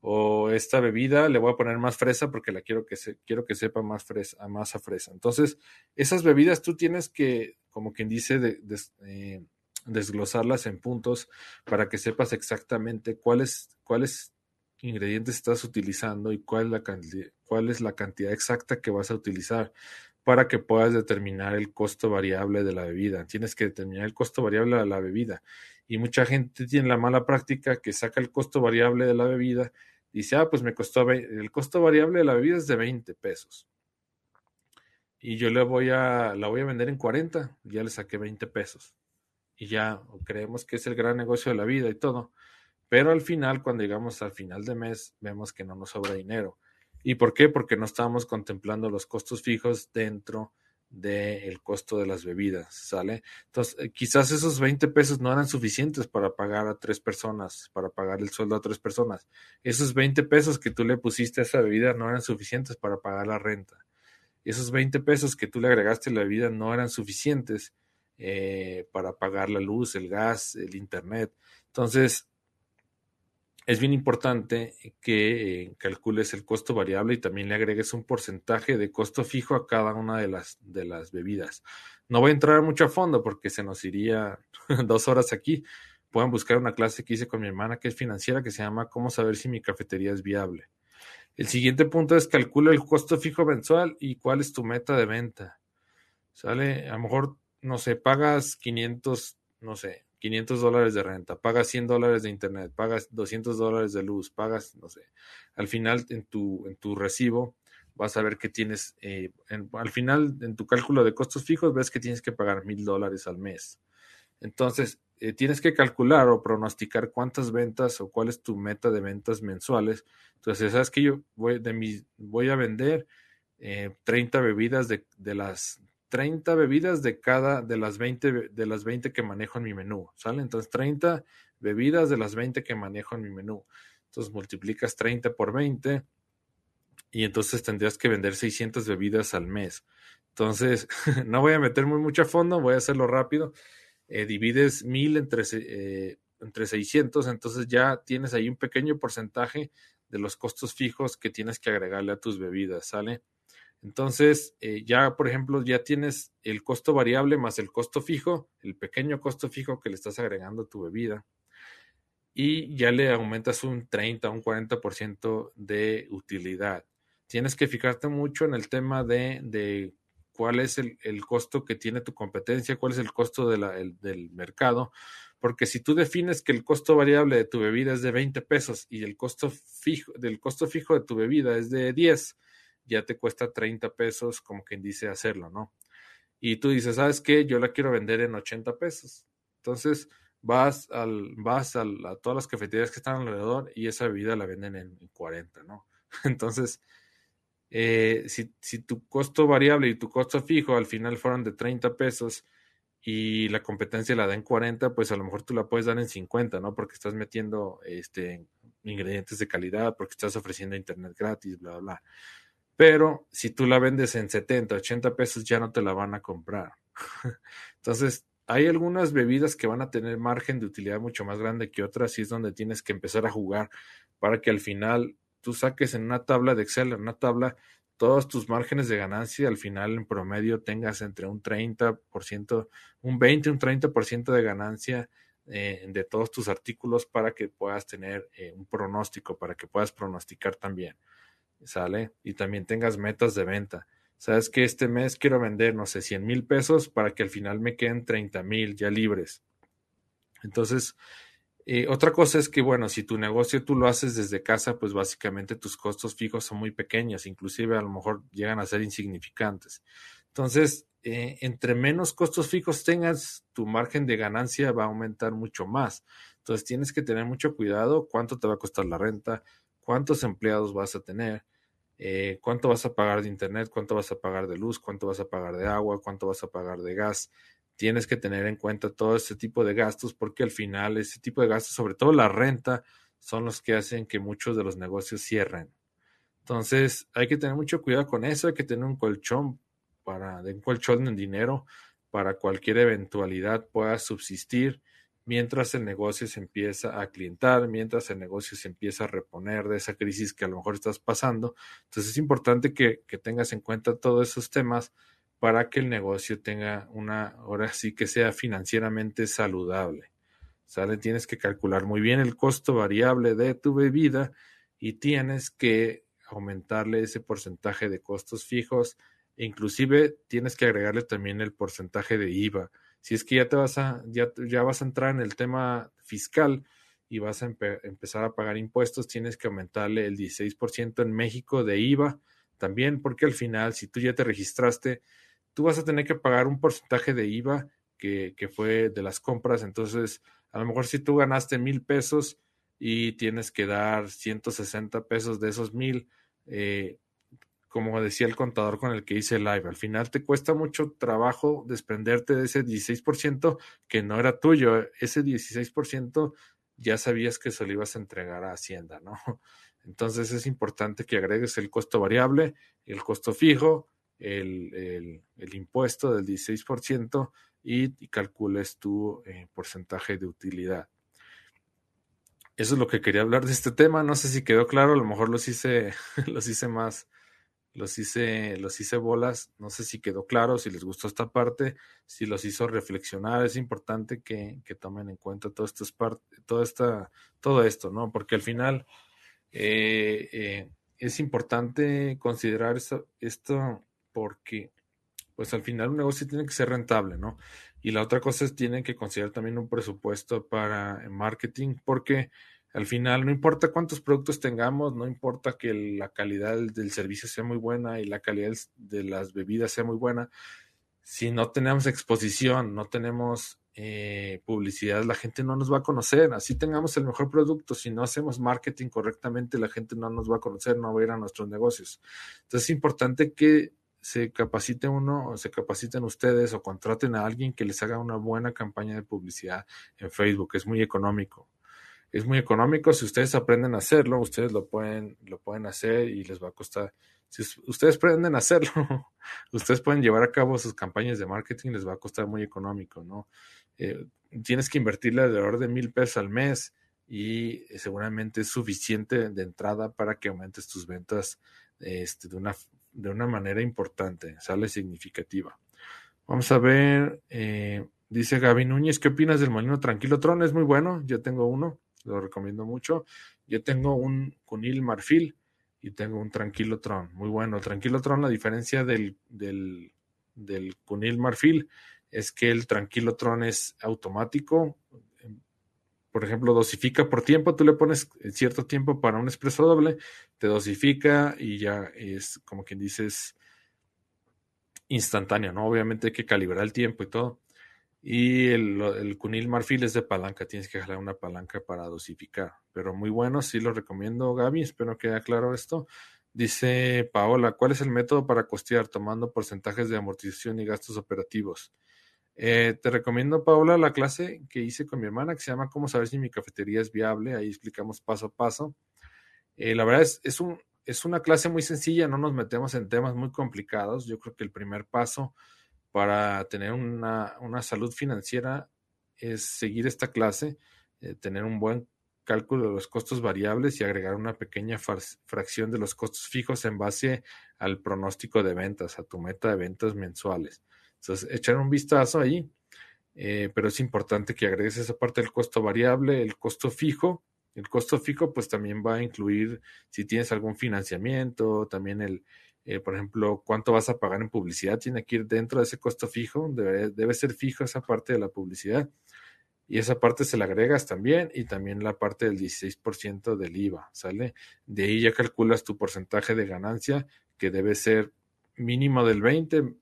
o esta bebida le voy a poner más fresa porque la quiero que se, quiero que sepa más fresa, más a fresa. Entonces, esas bebidas tú tienes que, como quien dice, de, eh, desglosarlas en puntos para que sepas exactamente cuáles, cuáles ingredientes estás utilizando y cuál es, la cuál es la cantidad exacta que vas a utilizar para que puedas determinar el costo variable de la bebida. Tienes que determinar el costo variable de la bebida. Y mucha gente tiene la mala práctica que saca el costo variable de la bebida dice, ah, pues me costó, el costo variable de la bebida es de 20 pesos. Y yo le voy a, la voy a vender en 40, ya le saqué 20 pesos. Y ya creemos que es el gran negocio de la vida y todo. Pero al final, cuando llegamos al final de mes, vemos que no nos sobra dinero. ¿Y por qué? Porque no estábamos contemplando los costos fijos dentro del costo de las bebidas, ¿sale? Entonces, eh, quizás esos 20 pesos no eran suficientes para pagar a tres personas, para pagar el sueldo a tres personas. Esos 20 pesos que tú le pusiste a esa bebida no eran suficientes para pagar la renta. Esos 20 pesos que tú le agregaste a la bebida no eran suficientes eh, para pagar la luz, el gas, el internet. Entonces, es bien importante que eh, calcules el costo variable y también le agregues un porcentaje de costo fijo a cada una de las, de las bebidas. No voy a entrar mucho a fondo porque se nos iría dos horas aquí. Pueden buscar una clase que hice con mi hermana que es financiera que se llama Cómo saber si mi cafetería es viable. El siguiente punto es calcula el costo fijo mensual y cuál es tu meta de venta. ¿Sale? A lo mejor, no sé, pagas 500, no sé, 500 dólares de renta, pagas 100 dólares de internet, pagas 200 dólares de luz, pagas, no sé, al final en tu, en tu recibo vas a ver que tienes, eh, al final en tu cálculo de costos fijos ves que tienes que pagar mil dólares al mes. Entonces, eh, tienes que calcular o pronosticar cuántas ventas o cuál es tu meta de ventas mensuales. Entonces, sabes que yo voy, de mi, voy a vender 30 eh, bebidas de, de, las 30 bebidas de cada de las 20 de las 20 que manejo en mi menú, ¿sale? Entonces 30 bebidas de las 20 que manejo en mi menú. Entonces multiplicas 30 por 20 y entonces tendrías que vender 600 bebidas al mes. Entonces, no voy a meter muy mucho a fondo, voy a hacerlo rápido. Eh, divides 1000 entre, eh, entre 600, entonces ya tienes ahí un pequeño porcentaje de los costos fijos que tienes que agregarle a tus bebidas, ¿sale? Entonces, eh, ya, por ejemplo, ya tienes el costo variable más el costo fijo, el pequeño costo fijo que le estás agregando a tu bebida, y ya le aumentas un 30, un 40% de utilidad. Tienes que fijarte mucho en el tema de, de cuál es el, el, costo que tiene tu competencia, cuál es el costo del mercado, Porque si tú defines que el costo variable de tu bebida es de 20 pesos y el costo fijo, del costo fijo de tu bebida es de 10, ya te cuesta 30 pesos, como quien dice, hacerlo, ¿no? Y tú dices, ¿sabes qué? Yo la quiero vender en 80 pesos. Entonces, vas, al, vas a todas las cafeterías que están alrededor y esa bebida la venden en, 40, ¿no? Entonces, eh, si, si, tu costo variable y tu costo fijo al final fueron de 30 pesos y la competencia la da en 40, pues a lo mejor tú la puedes dar en 50, ¿no? Porque estás metiendo este, ingredientes de calidad, porque estás ofreciendo internet gratis, bla, bla, bla. Pero si tú la vendes en 70, 80 pesos, ya no te la van a comprar. Entonces, hay algunas bebidas que van a tener margen de utilidad mucho más grande que otras y es donde tienes que empezar a jugar para que al final tú saques en una tabla de Excel, en una tabla, todos tus márgenes de ganancia, al final en promedio tengas entre un 30%, un 20, un 30% de ganancia eh, de todos tus artículos para que puedas tener eh, un pronóstico, para que puedas pronosticar también. ¿Sale? Y también tengas metas de venta sabes que este mes quiero vender, no sé, 100 mil pesos para que al final me queden 30 mil ya libres. Entonces, eh, otra cosa es que, bueno, si tu negocio tú lo haces desde casa, pues básicamente tus costos fijos son muy pequeños, inclusive a lo mejor llegan a ser insignificantes. Entonces, eh, entre menos costos fijos tengas, tu margen de ganancia va a aumentar mucho más. Entonces, tienes que tener mucho cuidado cuánto te va a costar la renta, cuántos empleados vas a tener, eh, cuánto vas a pagar de internet, cuánto vas a pagar de luz, cuánto vas a pagar de agua, cuánto vas a pagar de gas. Tienes que tener en cuenta todo ese tipo de gastos porque al final ese tipo de gastos, sobre todo la renta, son los que hacen que muchos de los negocios cierren. Entonces hay que tener mucho cuidado con eso, hay que tener un colchón para, un colchón en dinero para cualquier eventualidad pueda subsistir mientras el negocio se empieza a clientar, mientras el negocio se empieza a reponer de esa crisis que a lo mejor estás pasando. Entonces es importante que, tengas en cuenta todos esos temas para que el negocio tenga una, ahora sí que sea financieramente saludable. ¿Sale? Tienes que calcular muy bien el costo variable de tu bebida y tienes que aumentarle ese porcentaje de costos fijos. Inclusive tienes que agregarle también el porcentaje de IVA si es que ya te vas a, ya, ya vas a entrar en el tema fiscal y vas a empezar a pagar impuestos, tienes que aumentarle el 16% en México de IVA también, porque al final, si tú ya te registraste, tú vas a tener que pagar un porcentaje de IVA que, que fue de las compras. Entonces, a lo mejor si tú ganaste mil pesos y tienes que dar 160 pesos de esos mil, eh, como decía el contador con el que hice live, al final te cuesta mucho trabajo desprenderte de ese 16% que no era tuyo. Ese 16% ya sabías que se lo ibas a entregar a Hacienda, ¿no? Entonces es importante que agregues el costo variable, el costo fijo, el, impuesto del 16% y, y calcules tu eh, porcentaje de utilidad. Eso es lo que quería hablar de este tema. No sé si quedó claro, a lo mejor los hice, los hice más, los hice, los hice bolas, no sé si quedó claro, si les gustó esta parte, si los hizo reflexionar, es importante que, tomen en cuenta todo esto, todo, esta, todo esto, ¿no? Porque al final eh, eh, es importante considerar esto, esto porque pues al final un negocio tiene que ser rentable, ¿no? Y la otra cosa es tienen que considerar también un presupuesto para marketing porque al final, no importa cuántos productos tengamos, no importa que la calidad del, servicio sea muy buena y la calidad de las bebidas sea muy buena, si no tenemos exposición, no tenemos eh, publicidad, la gente no nos va a conocer. Así tengamos el mejor producto, si no hacemos marketing correctamente, la gente no nos va a conocer, no va a ir a nuestros negocios. Entonces es importante que se capacite uno o se capaciten ustedes o contraten a alguien que les haga una buena campaña de publicidad en Facebook. Es muy económico es muy económico. Si ustedes aprenden a hacerlo, ustedes lo pueden, lo pueden hacer y les va a costar. Si ustedes aprenden a hacerlo, ustedes pueden llevar a cabo sus campañas de marketing, les va a costar muy económico, ¿no? Eh, tienes que invertirle alrededor de mil pesos al mes y seguramente es suficiente de entrada para que aumentes tus ventas este, de, una, de una manera importante, sale significativa. Vamos a ver, eh, dice Gaby Núñez, ¿qué opinas del molino tranquilo Tron? Es muy bueno, yo tengo uno lo recomiendo mucho. Yo tengo un Cunil Marfil y tengo un Tranquilo Tron, muy bueno. El Tranquilo Tron, la diferencia del, del, Cunil Marfil es que el Tranquilo Tron es automático, por ejemplo, dosifica por tiempo, tú le pones cierto tiempo para un espresso doble, te dosifica y ya es como quien dices instantáneo, ¿no? Obviamente hay que calibrar el tiempo y todo. Y el, cunil marfil es de palanca, tienes que jalar una palanca para dosificar. Pero muy bueno, sí lo recomiendo, Gaby. Espero que haya claro esto. Dice Paola, ¿cuál es el método para costear tomando porcentajes de amortización y gastos operativos? Eh, te recomiendo, Paola, la clase que hice con mi hermana que se llama Cómo saber si mi cafetería es viable. Ahí explicamos paso a paso. Eh, la verdad es, es, un, es una clase muy sencilla, no nos metemos en temas muy complicados. Yo creo que el primer paso para tener una, salud financiera es seguir esta clase, eh, tener un buen cálculo de los costos variables y agregar una pequeña fracción de los costos fijos en base al pronóstico de ventas, a tu meta de ventas mensuales. Entonces, echar un vistazo ahí, eh, pero es importante que agregues esa parte del costo variable, el costo fijo. El costo fijo pues también va a incluir si tienes algún financiamiento, también el, eh, por ejemplo, cuánto vas a pagar en publicidad, tiene que ir dentro de ese costo fijo, debe, debe ser fijo esa parte de la publicidad. Y esa parte se la agregas también y también la parte del 16% del IVA, ¿sale? De ahí ya calculas tu porcentaje de ganancia que debe ser mínimo del 20,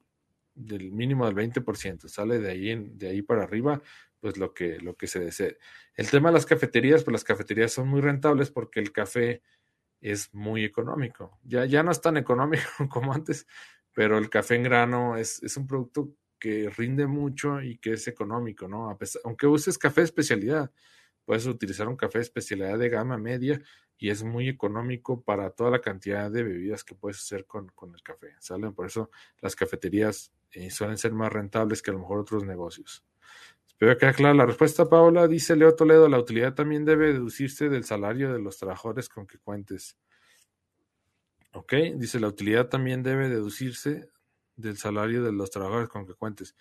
del mínimo del 20%, ¿sale? De ahí, de ahí para arriba, pues lo que, lo que se desee. El tema de las cafeterías, pues las cafeterías son muy rentables porque el café es muy económico. Ya, ya no es tan económico como antes, pero el café en grano es, es un producto que rinde mucho y que es económico, ¿no? A pesar, aunque uses café de especialidad, puedes utilizar un café de especialidad de gama media y es muy económico para toda la cantidad de bebidas que puedes hacer con, con el café, ¿salen? Por eso las cafeterías eh, suelen ser más rentables que a lo mejor otros negocios. Espero que clara la respuesta, Paola. Dice Leo Toledo, la utilidad también debe deducirse del salario de los trabajadores con que cuentes. Ok, dice la utilidad también debe deducirse del salario de los trabajadores con que cuentes.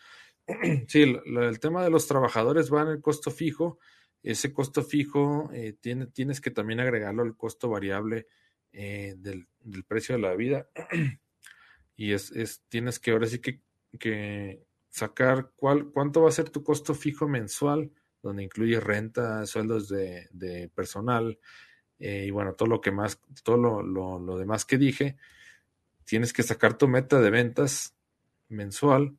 sí, el, tema de los trabajadores va en el costo fijo. Ese costo fijo eh, tiene, tienes que también agregarlo al costo variable eh, del, precio de la vida. y es, es, tienes que ahora sí que, que sacar cuál, cuánto va a ser tu costo fijo mensual, donde incluye renta, sueldos de, de personal eh, y bueno, todo lo que más, todo lo, lo, demás que dije. Tienes que sacar tu meta de ventas mensual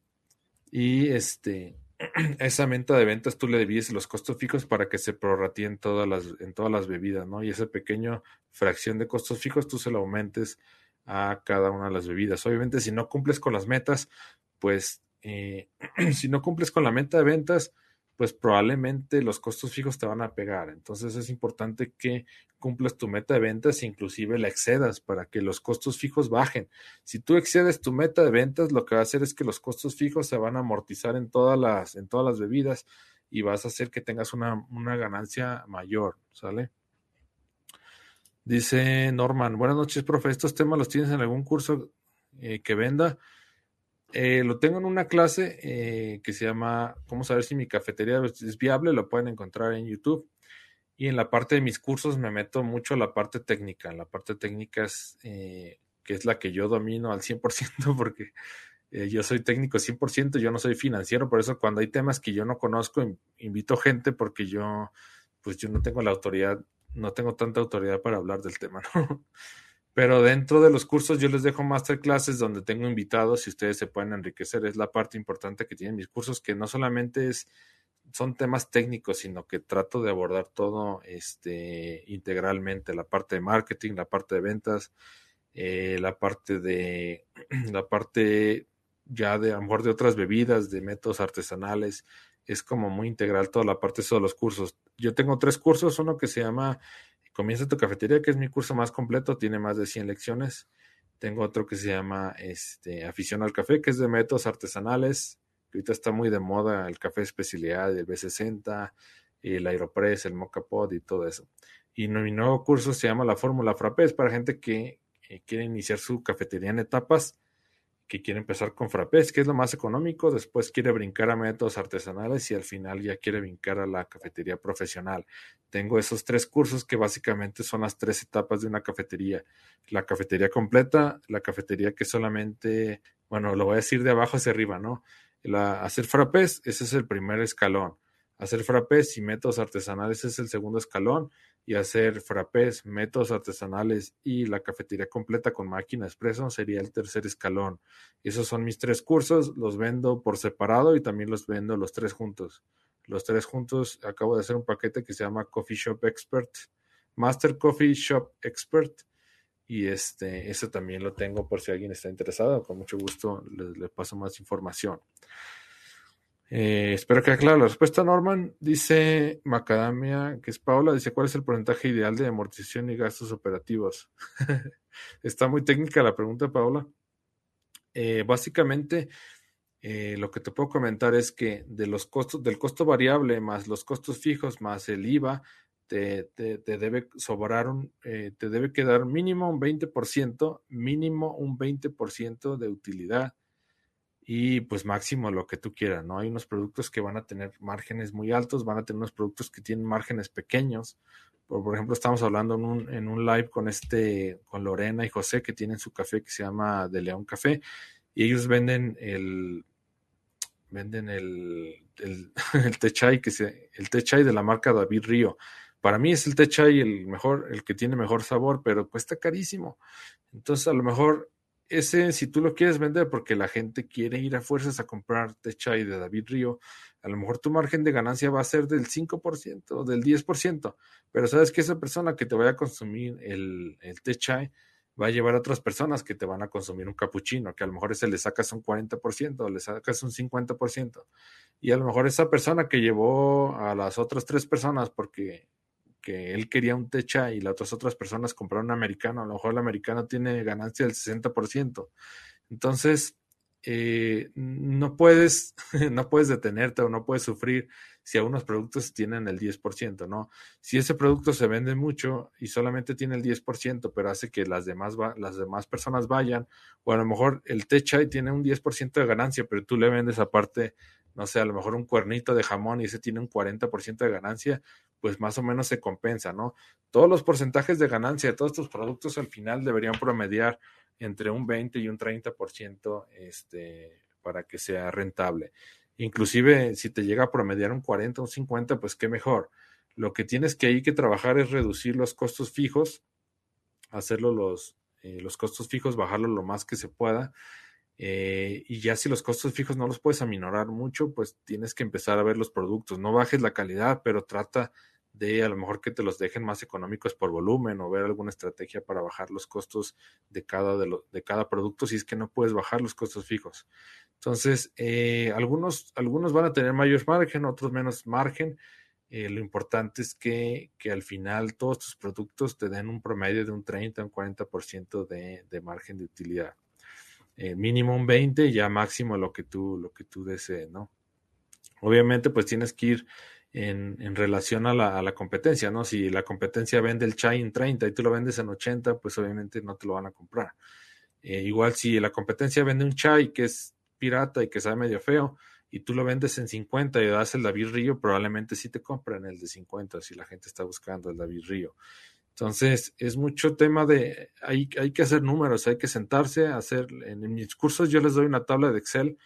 y este esa meta de ventas tú le debes los costos fijos para que se prorratien todas las, en todas las bebidas, ¿no? Y esa pequeña fracción de costos fijos tú se lo aumentes a cada una de las bebidas. Obviamente, si no cumples con las metas, pues eh, si no cumples con la meta de ventas, pues probablemente los costos fijos te van a pegar. Entonces es importante que cumplas tu meta de ventas e inclusive la excedas para que los costos fijos bajen. Si tú excedes tu meta de ventas, lo que va a hacer es que los costos fijos se van a amortizar en todas las, en todas las bebidas y vas a hacer que tengas una, una ganancia mayor, ¿sale? Dice Norman, buenas noches, profe. ¿Estos temas los tienes en algún curso eh, que venda? Eh, lo tengo en una clase eh, que se llama ¿Cómo saber si mi cafetería es viable? Lo pueden encontrar en YouTube. Y en la parte de mis cursos me meto mucho a la parte técnica. La parte técnica es, eh, que es la que yo domino al 100% porque yo soy técnico 100%, yo no soy financiero. Por eso cuando hay temas que yo no conozco, invito gente porque yo, pues yo no tengo la autoridad, no tengo tanta autoridad para hablar del tema, ¿no? Pero dentro de los cursos yo les dejo masterclasses donde tengo invitados y ustedes se pueden enriquecer. Es la parte importante que tienen mis cursos, que no solamente es, son temas técnicos, sino que trato de abordar todo este, integralmente. La parte de marketing, la parte de ventas, eh, la parte de la parte ya de amor de otras bebidas, de métodos artesanales. Es como muy integral toda la parte de los cursos. Yo tengo tres cursos, uno que se llama Comienza tu cafetería, que es mi curso más completo, tiene más de 100 lecciones. Tengo otro que se llama este, Afición al Café, que es de métodos artesanales. Ahorita está muy de moda el café especialidad, el B60, el Aeropress, el Mocha Pod y todo eso. Y mi nuevo curso se llama La Fórmula Frappé, es para gente que quiere iniciar su cafetería en etapas que quiere empezar con frappés, que es lo más económico, después quiere brincar a métodos artesanales y al final ya quiere brincar a la cafetería profesional. Tengo esos tres cursos que básicamente son las tres etapas de una cafetería. La cafetería completa, la cafetería que solamente, bueno, lo voy a decir de abajo hacia arriba, ¿no? La, hacer frappés, ese es el primer escalón. Hacer frappés y métodos artesanales es el segundo escalón y hacer frappés, métodos artesanales y la cafetería completa con máquina expreso sería el tercer escalón. Esos son mis tres cursos, los vendo por separado y también los vendo los tres juntos. Los tres juntos acabo de hacer un paquete que se llama Coffee Shop Expert, Master Coffee Shop Expert y este, ese también lo tengo por si alguien está interesado, con mucho gusto le paso más información. Eh, espero que claro la respuesta, Norman. Dice Macadamia, que es Paula, dice, ¿cuál es el porcentaje ideal de amortización y gastos operativos? Está muy técnica la pregunta, Paula. Eh, básicamente, eh, lo que te puedo comentar es que de los costos, del costo variable más los costos fijos más el IVA, te, te, te debe sobrar un, te debe quedar mínimo un 20%, mínimo un 20% de utilidad y pues máximo lo que tú quieras, ¿no? Hay unos productos que van a tener márgenes muy altos, van a tener unos productos que tienen márgenes pequeños. Por, por ejemplo, estamos hablando en un, en un live con este, con Lorena y José, que tienen su café que se llama De León Café, y ellos venden el, venden el, el, el que se, el techay de la marca David Río. Para mí es el techay el mejor, el que tiene mejor sabor, pero cuesta carísimo. Entonces, a lo mejor ese, si tú lo quieres vender porque la gente quiere ir a fuerzas a comprar chai de David Río, a lo mejor tu margen de ganancia va a ser del 5% o del 10%, pero sabes que esa persona que te vaya a consumir el, el chai va a llevar a otras personas que te van a consumir un capuchino, que a lo mejor ese le sacas un 40% o le sacas un 50%. Y a lo mejor esa persona que llevó a las otras tres personas porque que él quería un techa y las otras, personas compraron un americano, a lo mejor el americano tiene ganancia del 60%. Entonces, eh, no puedes, no puedes detenerte o no puedes sufrir si algunos productos tienen el 10%, ¿no? Si ese producto se vende mucho y solamente tiene el 10%, pero hace que las demás, las demás personas vayan, o a lo mejor el techa tiene un 10% de ganancia, pero tú le vendes aparte no sé, a lo mejor un cuernito de jamón y ese tiene un 40% de ganancia, pues más o menos se compensa, ¿no? Todos los porcentajes de ganancia de todos estos productos al final deberían promediar entre un 20 y un 30% este, para que sea rentable. Inclusive si te llega a promediar un 40 o un 50, pues qué mejor. Lo que tienes que ahí que trabajar es reducir los costos fijos, hacerlo los, eh, los costos fijos, bajarlo lo más que se pueda eh, y ya si los costos fijos no los puedes aminorar mucho, pues tienes que empezar a ver los productos. No bajes la calidad, pero trata de a lo mejor que te los dejen más económicos por volumen o ver alguna estrategia para bajar los costos de cada, de, de cada producto si es que no puedes bajar los costos fijos. Entonces, eh, algunos, algunos van a tener mayor margen, otros menos margen. Eh, lo importante es que, que, al final todos tus productos te den un promedio de un 30 o un 40% de, de margen de utilidad. Eh, mínimo un 20 y ya máximo lo que tú, lo que tú desees, ¿no? Obviamente, pues tienes que ir en, relación a la, competencia, ¿no? Si la competencia vende el chai en 30 y tú lo vendes en 80, pues obviamente no te lo van a comprar. Eh, igual si la competencia vende un chai que es pirata y que sabe medio feo, y tú lo vendes en 50 y das el David Río, probablemente sí te compren el de 50 si la gente está buscando el David Río. Entonces, es mucho tema de, hay, hay que hacer números, hay que sentarse, hacer, en, mis cursos yo les doy una tabla de Excel,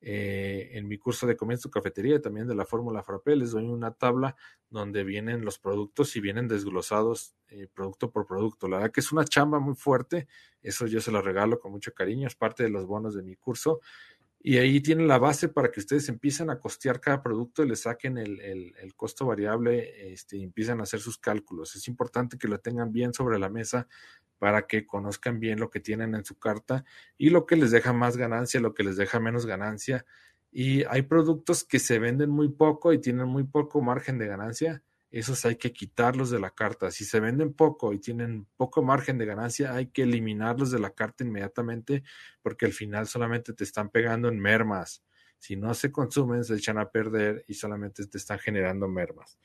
eh, en mi curso de comienzo cafetería, también de la fórmula Frappé, les doy una tabla donde vienen los productos y vienen desglosados eh, producto por producto. La verdad que es una chamba muy fuerte, eso yo se lo regalo con mucho cariño, es parte de los bonos de mi curso y ahí tienen la base para que ustedes empiecen a costear cada producto y le saquen el, el, costo variable este, y empiecen a hacer sus cálculos. Es importante que lo tengan bien sobre la mesa para que conozcan bien lo que tienen en su carta y lo que les deja más ganancia, lo que les deja menos ganancia. Y hay productos que se venden muy poco y tienen muy poco margen de ganancia esos hay que quitarlos de la carta. Si se venden poco y tienen poco margen de ganancia, hay que eliminarlos de la carta inmediatamente porque al final solamente te están pegando en mermas. Si no se consumen, se echan a perder y solamente te están generando mermas.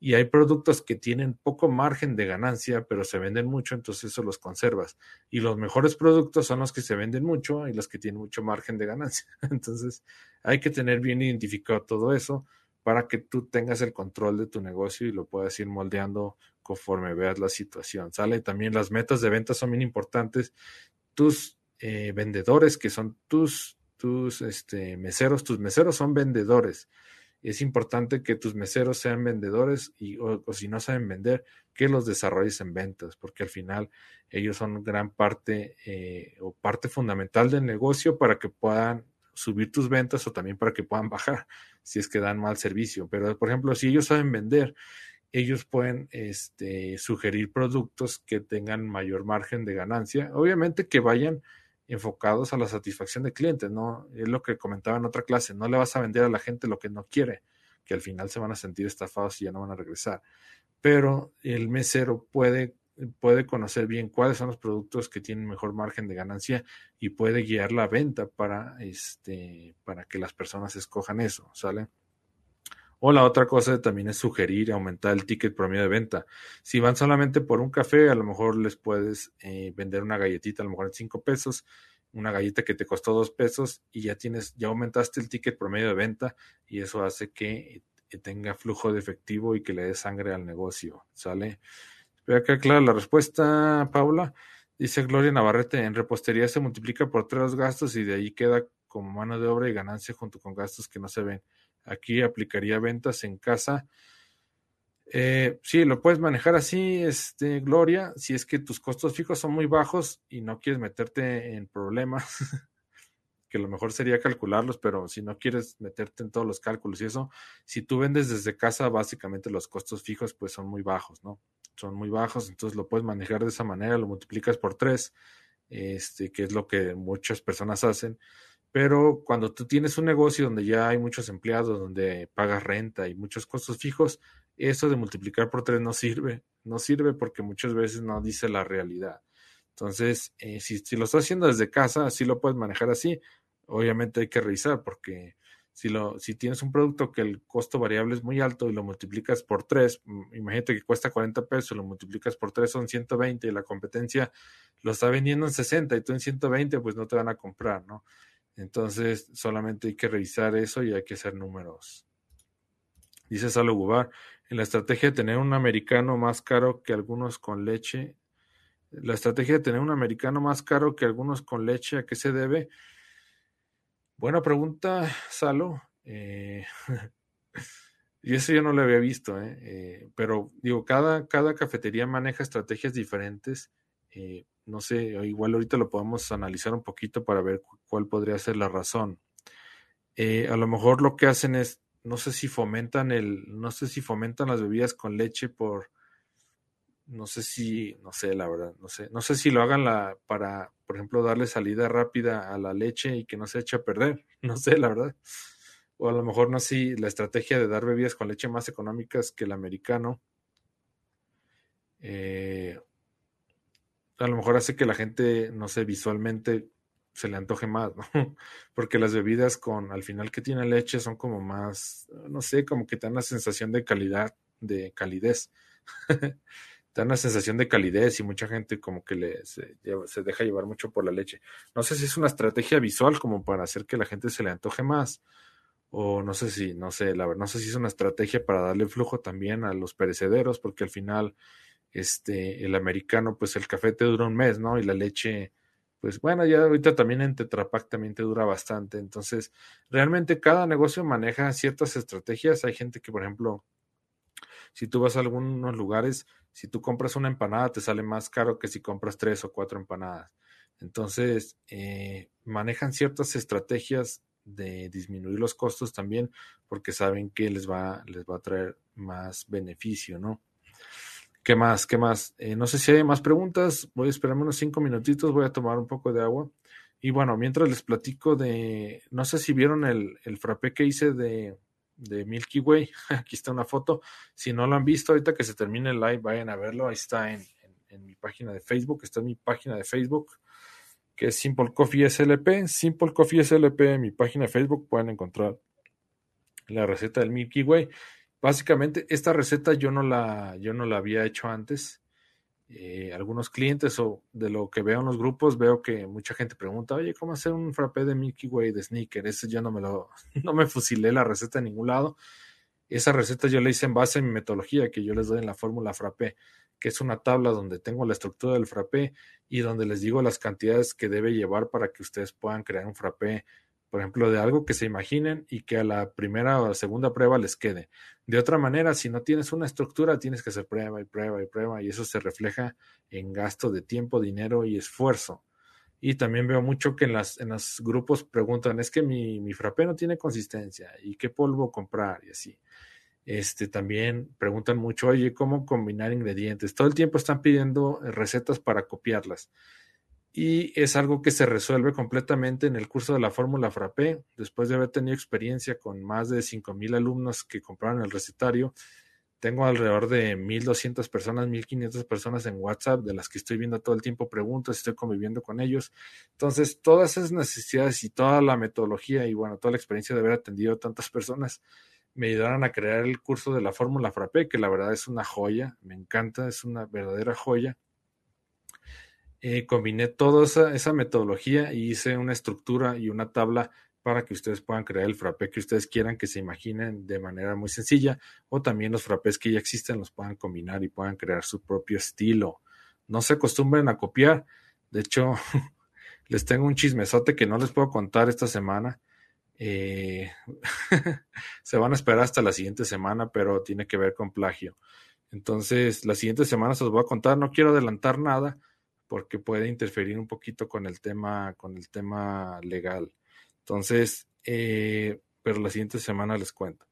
Y hay productos que tienen poco margen de ganancia, pero se venden mucho, entonces eso los conservas. Y los mejores productos son los que se venden mucho y los que tienen mucho margen de ganancia. Entonces hay que tener bien identificado todo eso para que tú tengas el control de tu negocio y lo puedas ir moldeando conforme veas la situación. Sale también las metas de venta son bien importantes. Tus eh, vendedores, que son tus, tus este, meseros, tus meseros son vendedores. es importante que tus meseros sean vendedores y, o, si no saben vender, que los desarrolles en ventas, porque al final ellos son gran parte eh, o parte fundamental del negocio para que puedan subir tus ventas o también para que puedan bajar si es que dan mal servicio. Pero, por ejemplo, si ellos saben vender, ellos pueden este, sugerir productos que tengan mayor margen de ganancia. Obviamente que vayan enfocados a la satisfacción de clientes, ¿no? Es lo que comentaba en otra clase, no le vas a vender a la gente lo que no quiere, que al final se van a sentir estafados y ya no van a regresar. Pero el mesero puede, puede conocer bien cuáles son los productos que tienen mejor margen de ganancia y puede guiar la venta para, este, para que las personas escojan eso, ¿sale? O la otra cosa también es sugerir aumentar el ticket promedio de venta. Si van solamente por un café, a lo mejor les puedes eh, vender una galletita, a lo mejor en cinco pesos, una galleta que te costó dos pesos y ya tienes, ya aumentaste el ticket promedio de venta y eso hace que eh, tenga flujo de efectivo y que le dé sangre al negocio. ¿Sale? Espero que clara la respuesta, Paula. Dice Gloria Navarrete, en repostería se multiplica por tres gastos y de ahí queda como mano de obra y ganancia junto con gastos que no se ven. Aquí aplicaría ventas en casa. Eh, sí, lo puedes manejar así, este, Gloria, si es que tus costos fijos son muy bajos y no quieres meterte en problemas, que lo mejor sería calcularlos, pero si no quieres meterte en todos los cálculos y eso, si tú vendes desde casa, básicamente los costos fijos pues son muy bajos, ¿no? Son muy bajos, entonces lo puedes manejar de esa manera, lo multiplicas por tres, este, que es lo que muchas personas hacen, pero cuando tú tienes un negocio donde ya hay muchos empleados, donde pagas renta y muchos costos fijos, eso de multiplicar por tres no sirve. No sirve porque muchas veces no dice la realidad. Entonces, eh, si, si, lo estás haciendo desde casa, así lo puedes manejar así. Obviamente hay que revisar porque si, lo, si tienes un producto que el costo variable es muy alto y lo multiplicas por tres, mm, imagínate que cuesta 40 pesos, lo multiplicas por tres son 120 y la competencia lo está vendiendo en 60 y tú en 120, pues no te van a comprar, ¿no? Entonces, solamente hay que revisar eso y hay que hacer números. Dice Salo Gubar, en la estrategia de tener un americano más caro que algunos con leche, la estrategia de tener un americano más caro que algunos con leche, ¿a qué se debe? Buena pregunta, Salo. Eh, y eso yo no lo había visto, ¿eh? Eh, pero digo, cada, cada cafetería maneja estrategias diferentes. no sé, igual ahorita lo podemos analizar un poquito para ver cuál podría ser la razón. Eh, a lo mejor lo que hacen es, no sé si fomentan el, no sé si fomentan las bebidas con leche por, no sé si, no sé, la verdad, no sé, no sé si lo hagan la, para, por ejemplo, darle salida rápida a la leche y que no se eche a perder, no sé, la verdad. O a lo mejor no sé si la estrategia de dar bebidas con leche más económicas que el americano. Eh, a lo mejor hace que la gente, no sé, visualmente se le antoje más, ¿no? Porque las bebidas con, al final que tiene leche son como más, no sé, como que te dan una sensación de calidad, de calidez. dan una sensación de calidez y mucha gente como que le, se, deja llevar mucho por la leche. No sé si es una estrategia visual como para hacer que la gente se le antoje más. O no sé si, no sé, la verdad, no sé si es una estrategia para darle flujo también a los perecederos, porque al final, este, el americano, pues el café te dura un mes, ¿no? Y la leche, pues bueno, ya ahorita también en Tetra también te dura bastante. Entonces, realmente cada negocio maneja ciertas estrategias. Hay gente que, por ejemplo, si tú vas a algunos lugares, si tú compras una empanada, te sale más caro que si compras tres o cuatro empanadas. Entonces, eh, manejan ciertas estrategias de disminuir los costos también porque saben que les va, les va a traer más beneficio, ¿no? ¿Qué más? ¿Qué más? Eh, no sé si hay más preguntas. Voy a esperarme unos cinco minutitos. Voy a tomar un poco de agua. Y bueno, mientras les platico de. No sé si vieron el, el frappé que hice de, de Milky Way. Aquí está una foto. Si no lo han visto, ahorita que se termine el live, vayan a verlo. Ahí está en, en, mi página de Facebook. Está en mi página de Facebook, que es Simple Coffee SLP. Simple Coffee SLP, en mi página de Facebook pueden encontrar la receta del Milky Way. Básicamente, esta receta yo no la, yo no la había hecho antes. Eh, algunos clientes o de lo que veo en los grupos, veo que mucha gente pregunta, oye, ¿cómo hacer un frappé de Milky Way de sneaker? Ese yo no me lo, no me fusilé la receta en ningún lado. Esa receta yo la hice en base a mi metodología que yo les doy en la fórmula frappé, que es una tabla donde tengo la estructura del frappé y donde les digo las cantidades que debe llevar para que ustedes puedan crear un frappé por ejemplo, de algo que se imaginen y que a la primera o segunda prueba les quede. De otra manera, si no tienes una estructura, tienes que hacer prueba y prueba y prueba y eso se refleja en gasto de tiempo, dinero y esfuerzo. Y también veo mucho que en, las, en los grupos preguntan, es que mi, mi frappé no tiene consistencia y qué polvo comprar y así. Este, también preguntan mucho, oye, ¿cómo combinar ingredientes? Todo el tiempo están pidiendo recetas para copiarlas y es algo que se resuelve completamente en el curso de la fórmula Frappé. Después de haber tenido experiencia con más de 5.000 alumnos que compraron el recetario, tengo alrededor de 1.200 personas, 1.500 personas en WhatsApp, de las que estoy viendo todo el tiempo preguntas, estoy conviviendo con ellos. Entonces, todas esas necesidades y toda la metodología y bueno, toda la experiencia de haber atendido a tantas personas me ayudaron a crear el curso de la fórmula Frappé, que la verdad es una joya, me encanta, es una verdadera joya eh, combiné toda esa, metodología y hice una estructura y una tabla para que ustedes puedan crear el frappé que ustedes quieran, que se imaginen de manera muy sencilla, o también los frappés que ya existen los puedan combinar y puedan crear su propio estilo. No se acostumbren a copiar. De hecho, les tengo un chismesote que no les puedo contar esta semana. Eh, se van a esperar hasta la siguiente semana, pero tiene que ver con plagio. Entonces, la siguiente semana se los voy a contar. No quiero adelantar nada, porque puede interferir un poquito con el tema, con el tema legal. Entonces, eh, pero la siguiente semana les cuento.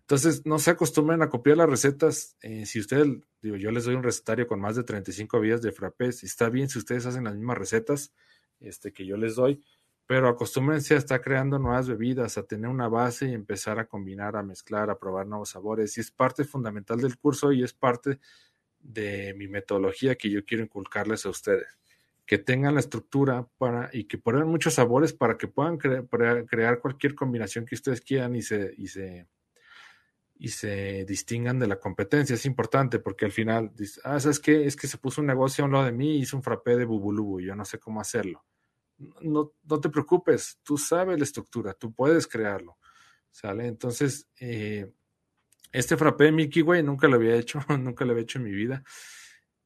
Entonces, no se acostumbren a copiar las recetas. Eh, si ustedes, digo, yo les doy un recetario con más de 35 vías de frappés, está bien si ustedes hacen las mismas recetas este, que yo les doy, pero acostúmbrense a estar creando nuevas bebidas, a tener una base y empezar a combinar, a mezclar, a probar nuevos sabores. Y es parte fundamental del curso y es parte de mi metodología que yo quiero inculcarles a ustedes. Que tengan la estructura para y que prueben muchos sabores para que puedan crear cualquier combinación que ustedes quieran y se, y se, y se distingan de la competencia. Es importante porque al final, ah, ¿sabes qué? Es que se puso un negocio a un lado de mí y hizo un frappé de bubulubu yo no sé cómo hacerlo. No, no te preocupes, tú sabes la estructura, tú puedes crearlo. ¿Sale? Entonces, eh, este frappé Mickey, güey, nunca lo había hecho, nunca lo había hecho en mi vida.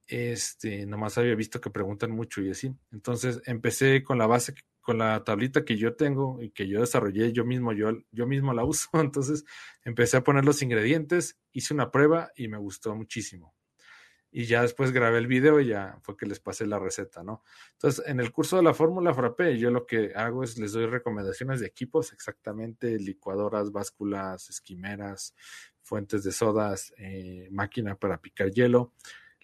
Este, nomás había visto que preguntan mucho y así. Entonces empecé con la base, con la tablita que yo tengo y que yo desarrollé yo mismo, yo, yo mismo la uso. Entonces empecé a poner los ingredientes, hice una prueba y me gustó muchísimo y ya después grabé el video y ya fue que les pasé la receta, ¿no? Entonces, en el curso de la fórmula frappé, yo lo que hago es les doy recomendaciones de equipos, exactamente licuadoras, básculas, esquimeras, fuentes de sodas, eh, máquina para picar hielo.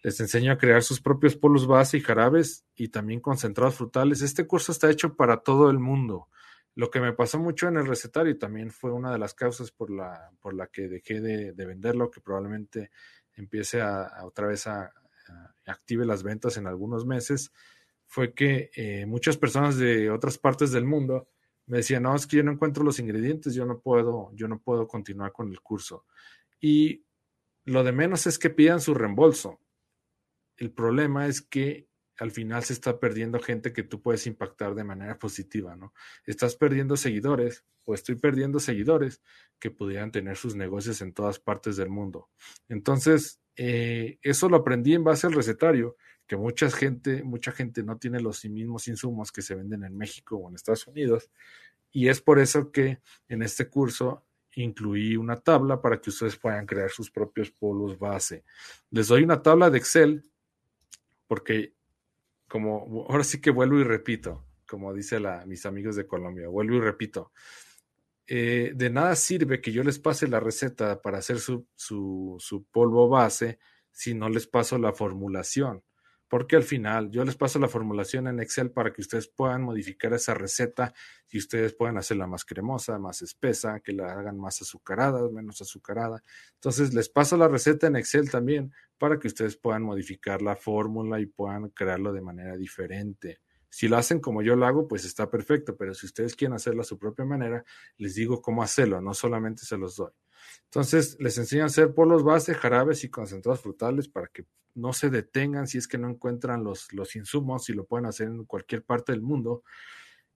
Les enseño a crear sus propios polos base y jarabes y también concentrados frutales. Este curso está hecho para todo el mundo. Lo que me pasó mucho en el recetario también fue una de las causas por la, por la que dejé de, de venderlo, que probablemente empiece a, otra vez a, active las ventas en algunos meses, fue que eh, muchas personas de otras partes del mundo me decían, no, es que yo no encuentro los ingredientes, yo no puedo, yo no puedo continuar con el curso. Y lo de menos es que pidan su reembolso. El problema es que al final se está perdiendo gente que tú puedes impactar de manera positiva, ¿no? Estás perdiendo seguidores o estoy perdiendo seguidores que pudieran tener sus negocios en todas partes del mundo. Entonces, eh, eso lo aprendí en base al recetario, que mucha gente, mucha gente no tiene los mismos insumos que se venden en México o en Estados Unidos. Y es por eso que en este curso incluí una tabla para que ustedes puedan crear sus propios polos base. Les doy una tabla de Excel porque como ahora sí que vuelvo y repito, como dice mis amigos de Colombia, vuelvo y repito. Eh, de nada sirve que yo les pase la receta para hacer su, su, su polvo base si no les paso la formulación porque al final yo les paso la formulación en Excel para que ustedes puedan modificar esa receta y ustedes puedan hacerla más cremosa, más espesa, que la hagan más azucarada, menos azucarada. Entonces les paso la receta en Excel también para que ustedes puedan modificar la fórmula y puedan crearlo de manera diferente. Si lo hacen como yo lo hago, pues está perfecto, pero si ustedes quieren hacerlo a su propia manera, les digo cómo hacerlo, no solamente se los doy. Entonces, les enseño a hacer polos base, jarabes y concentrados frutales para que no se detengan si es que no encuentran los, los insumos y lo pueden hacer en cualquier parte del mundo.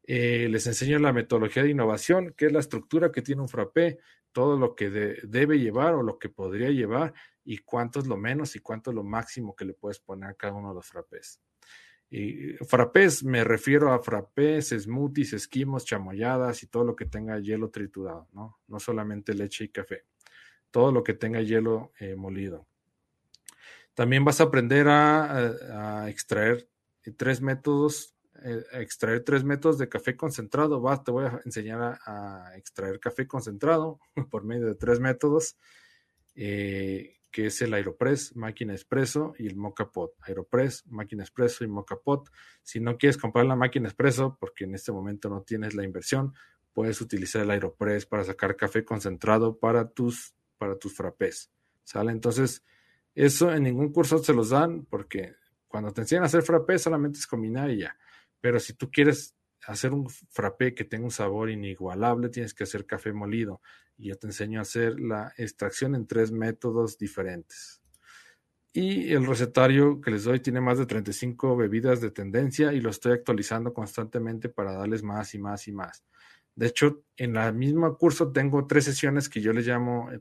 Eh, les enseño la metodología de innovación, que es la estructura que tiene un frappé, todo lo que debe llevar o lo que podría llevar y cuánto es lo menos y cuánto es lo máximo que le puedes poner a cada uno de los frappés. Y frappés me refiero a frappés, smoothies, esquimos, chamoyadas y todo lo que tenga hielo triturado, ¿no? No solamente leche y café, todo lo que tenga hielo eh, molido. También vas a aprender a, extraer tres métodos, eh, extraer tres métodos de café concentrado. Va, te voy a enseñar a, extraer café concentrado por medio de tres métodos. Eh, que es el Aeropress, máquina expreso y el Mocha. Aeropress, máquina expreso y Mocha Pot. Si no quieres comprar la máquina expreso, porque en este momento no tienes la inversión, puedes utilizar el Aeropress para sacar café concentrado para tus, para tus frappés. ¿Sale? Entonces, eso en ningún curso se los dan porque cuando te enseñan a hacer frappé solamente es combinar y ya. Pero si tú quieres hacer un frappé que tenga un sabor inigualable, tienes que hacer café molido. Y yo te enseño a hacer la extracción en tres métodos diferentes. Y el recetario que les doy tiene más de 35 bebidas de tendencia y lo estoy actualizando constantemente para darles más y más y más. De hecho, en la misma curso tengo tres sesiones que yo les llamo eh,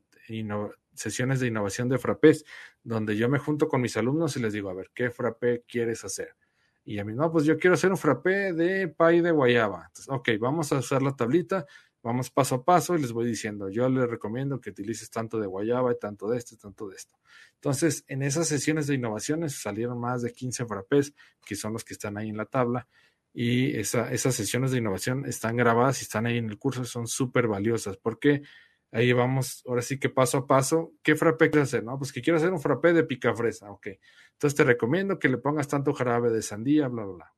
sesiones de innovación de frappés, donde yo me junto con mis alumnos y les digo, a ver, ¿qué frappé quieres hacer? Y a mí, no, pues yo quiero hacer un frappé de pay de guayaba. Entonces, ok, vamos a usar la tablita, vamos paso a paso y les voy diciendo, yo les recomiendo que utilices tanto de guayaba y tanto de esto y tanto de esto. Entonces, en esas sesiones de innovaciones salieron más de 15 frappés, que son los que están ahí en la tabla. Y esa, esas sesiones de innovación están grabadas y están ahí en el curso, son súper valiosas. porque Ahí vamos, ahora sí que paso a paso. ¿Qué frappé quieres hacer? No, pues que quiero hacer un frappé de picafresa. Ok. Entonces te recomiendo que le pongas tanto jarabe de sandía, bla, bla, bla.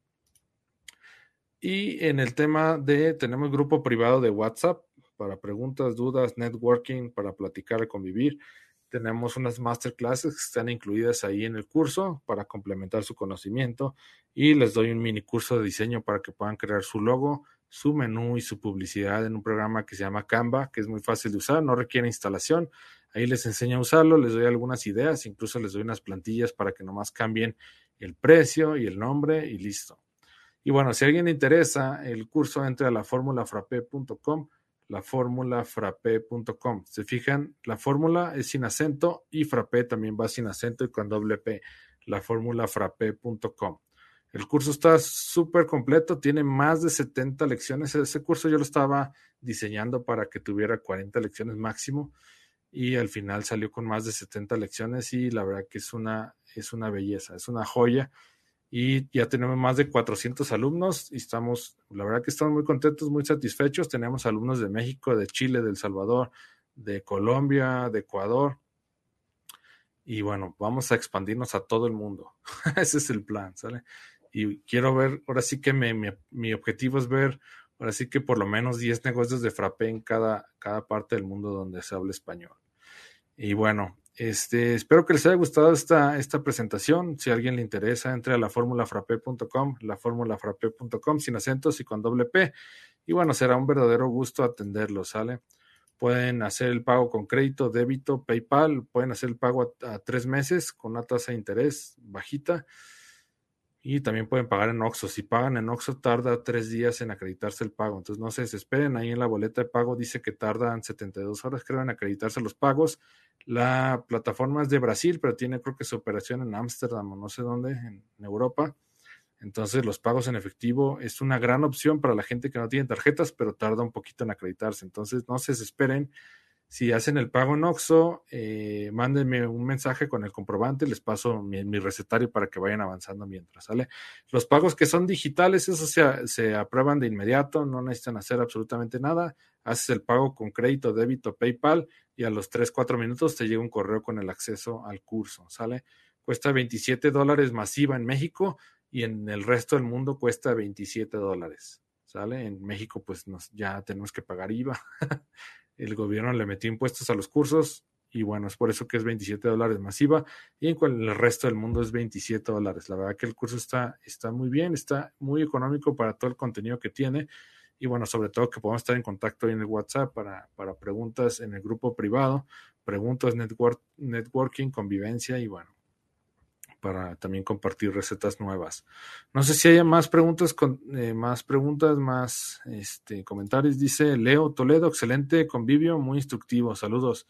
Y en el tema de, tenemos grupo privado de WhatsApp para preguntas, dudas, networking, para platicar, convivir. Tenemos unas masterclasses que están incluidas ahí en el curso para complementar su conocimiento y les doy un mini curso de diseño para que puedan crear su logo, su menú y su publicidad en un programa que se llama Canva, que es muy fácil de usar, no requiere instalación. Ahí les enseño a usarlo, les doy algunas ideas, incluso les doy unas plantillas para que nomás cambien el precio y el nombre y listo. Y bueno, si a alguien le interesa el curso, entre a la fórmulafrape.com, laformulafrape.com. Se fijan, la fórmula es sin acento y frappé también va sin acento y con doble P, laformulafrape.com. El curso está súper completo, tiene más de 70 lecciones. Ese curso yo lo estaba diseñando para que tuviera 40 lecciones máximo y al final salió con más de 70 lecciones y la verdad que es una, es una belleza, es una joya. Y ya tenemos más de 400 alumnos y estamos, la verdad que estamos muy contentos, muy satisfechos. Tenemos alumnos de México, de Chile, de El Salvador, de Colombia, de Ecuador. Y bueno, vamos a expandirnos a todo el mundo. Ese es el plan, ¿sale? Y quiero ver, ahora sí que mi, objetivo es ver, ahora sí que por lo menos 10 negocios de frappé en cada, cada parte del mundo donde se habla español. Y bueno, este, espero que les haya gustado esta, esta presentación. Si a alguien le interesa, entre a la formulafrappé.com, la formulafrappé.com sin acentos y con doble P. Y bueno, será un verdadero gusto atenderlo, ¿sale? Pueden hacer el pago con crédito, débito, PayPal, pueden hacer el pago a tres meses con una tasa de interés bajita y también pueden pagar en Oxxo. Si pagan en Oxxo, tarda tres días en acreditarse el pago. Entonces, no se desesperen. Ahí en la boleta de pago dice que tardan 72 horas, creo, en acreditarse los pagos. La plataforma es de Brasil, pero tiene, creo que su operación en Ámsterdam o no sé dónde, en, Europa. Entonces, los pagos en efectivo es una gran opción para la gente que no tiene tarjetas, pero tarda un poquito en acreditarse. Entonces, no se desesperen. Si hacen el pago en Oxxo, eh, mándenme un mensaje con el comprobante, les paso mi, recetario para que vayan avanzando mientras, ¿sale? Los pagos que son digitales, eso se, se, aprueban de inmediato, no necesitan hacer absolutamente nada. Haces el pago con crédito, débito, PayPal y a los 3, 4 minutos te llega un correo con el acceso al curso, ¿sale? Cuesta 27 dólares masiva en México y en el resto del mundo cuesta 27 dólares, ¿sale? En México pues nos, ya tenemos que pagar IVA. el gobierno le metió impuestos a los cursos y bueno, es por eso que es 27 dólares masiva y en el resto del mundo es 27 dólares. La verdad que el curso está, está muy bien, está muy económico para todo el contenido que tiene y bueno, sobre todo que podemos estar en contacto en el WhatsApp para, para preguntas en el grupo privado, preguntas, network, networking, convivencia y bueno, para también compartir recetas nuevas. No sé si haya más preguntas, eh, más preguntas, más este, comentarios. Dice Leo Toledo, excelente convivio, muy instructivo. Saludos.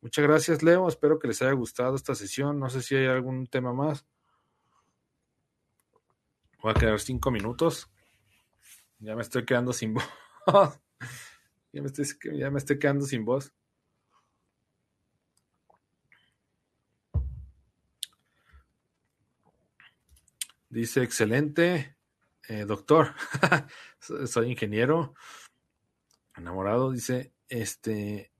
Muchas gracias, Leo. Espero que les haya gustado esta sesión. No sé si hay algún tema más. Voy a quedar cinco minutos. Ya me estoy quedando sin voz. ya me estoy quedando sin voz. Dice, excelente, eh, doctor. Soy ingeniero, enamorado. Dice, este,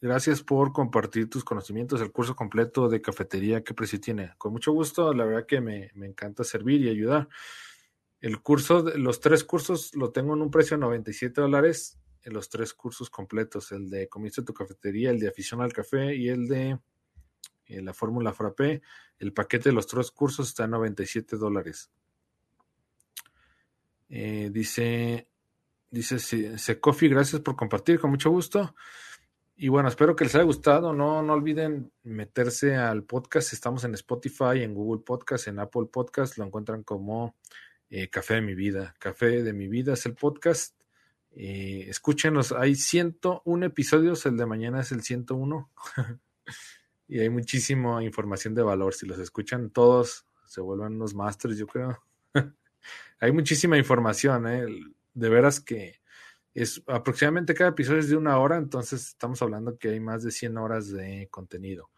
gracias por compartir tus conocimientos. El curso completo de cafetería, ¿qué precio tiene? Con mucho gusto, la verdad que me, me encanta servir y ayudar. El curso, los tres cursos lo tengo en un precio de 97 dólares, en los tres cursos completos, el de comienzo de tu cafetería, el de afición al café y el de la fórmula frappé. El paquete de los tres cursos está en 97 dólares. Eh, dice, dice Secofi, gracias por compartir, con mucho gusto. Y bueno, espero que les haya gustado. No, no olviden meterse al podcast. Estamos en Spotify, en Google Podcast, en Apple Podcast. Lo encuentran como eh, Café de mi vida. Café de mi vida es el podcast. Eh, escúchenos, hay 101 episodios. El de mañana es el 101. y hay muchísima información de valor. Si los escuchan todos, se vuelven unos masters, yo creo. hay muchísima información, ¿eh? de veras que es aproximadamente cada episodio es de una hora, entonces estamos hablando que hay más de 100 horas de contenido.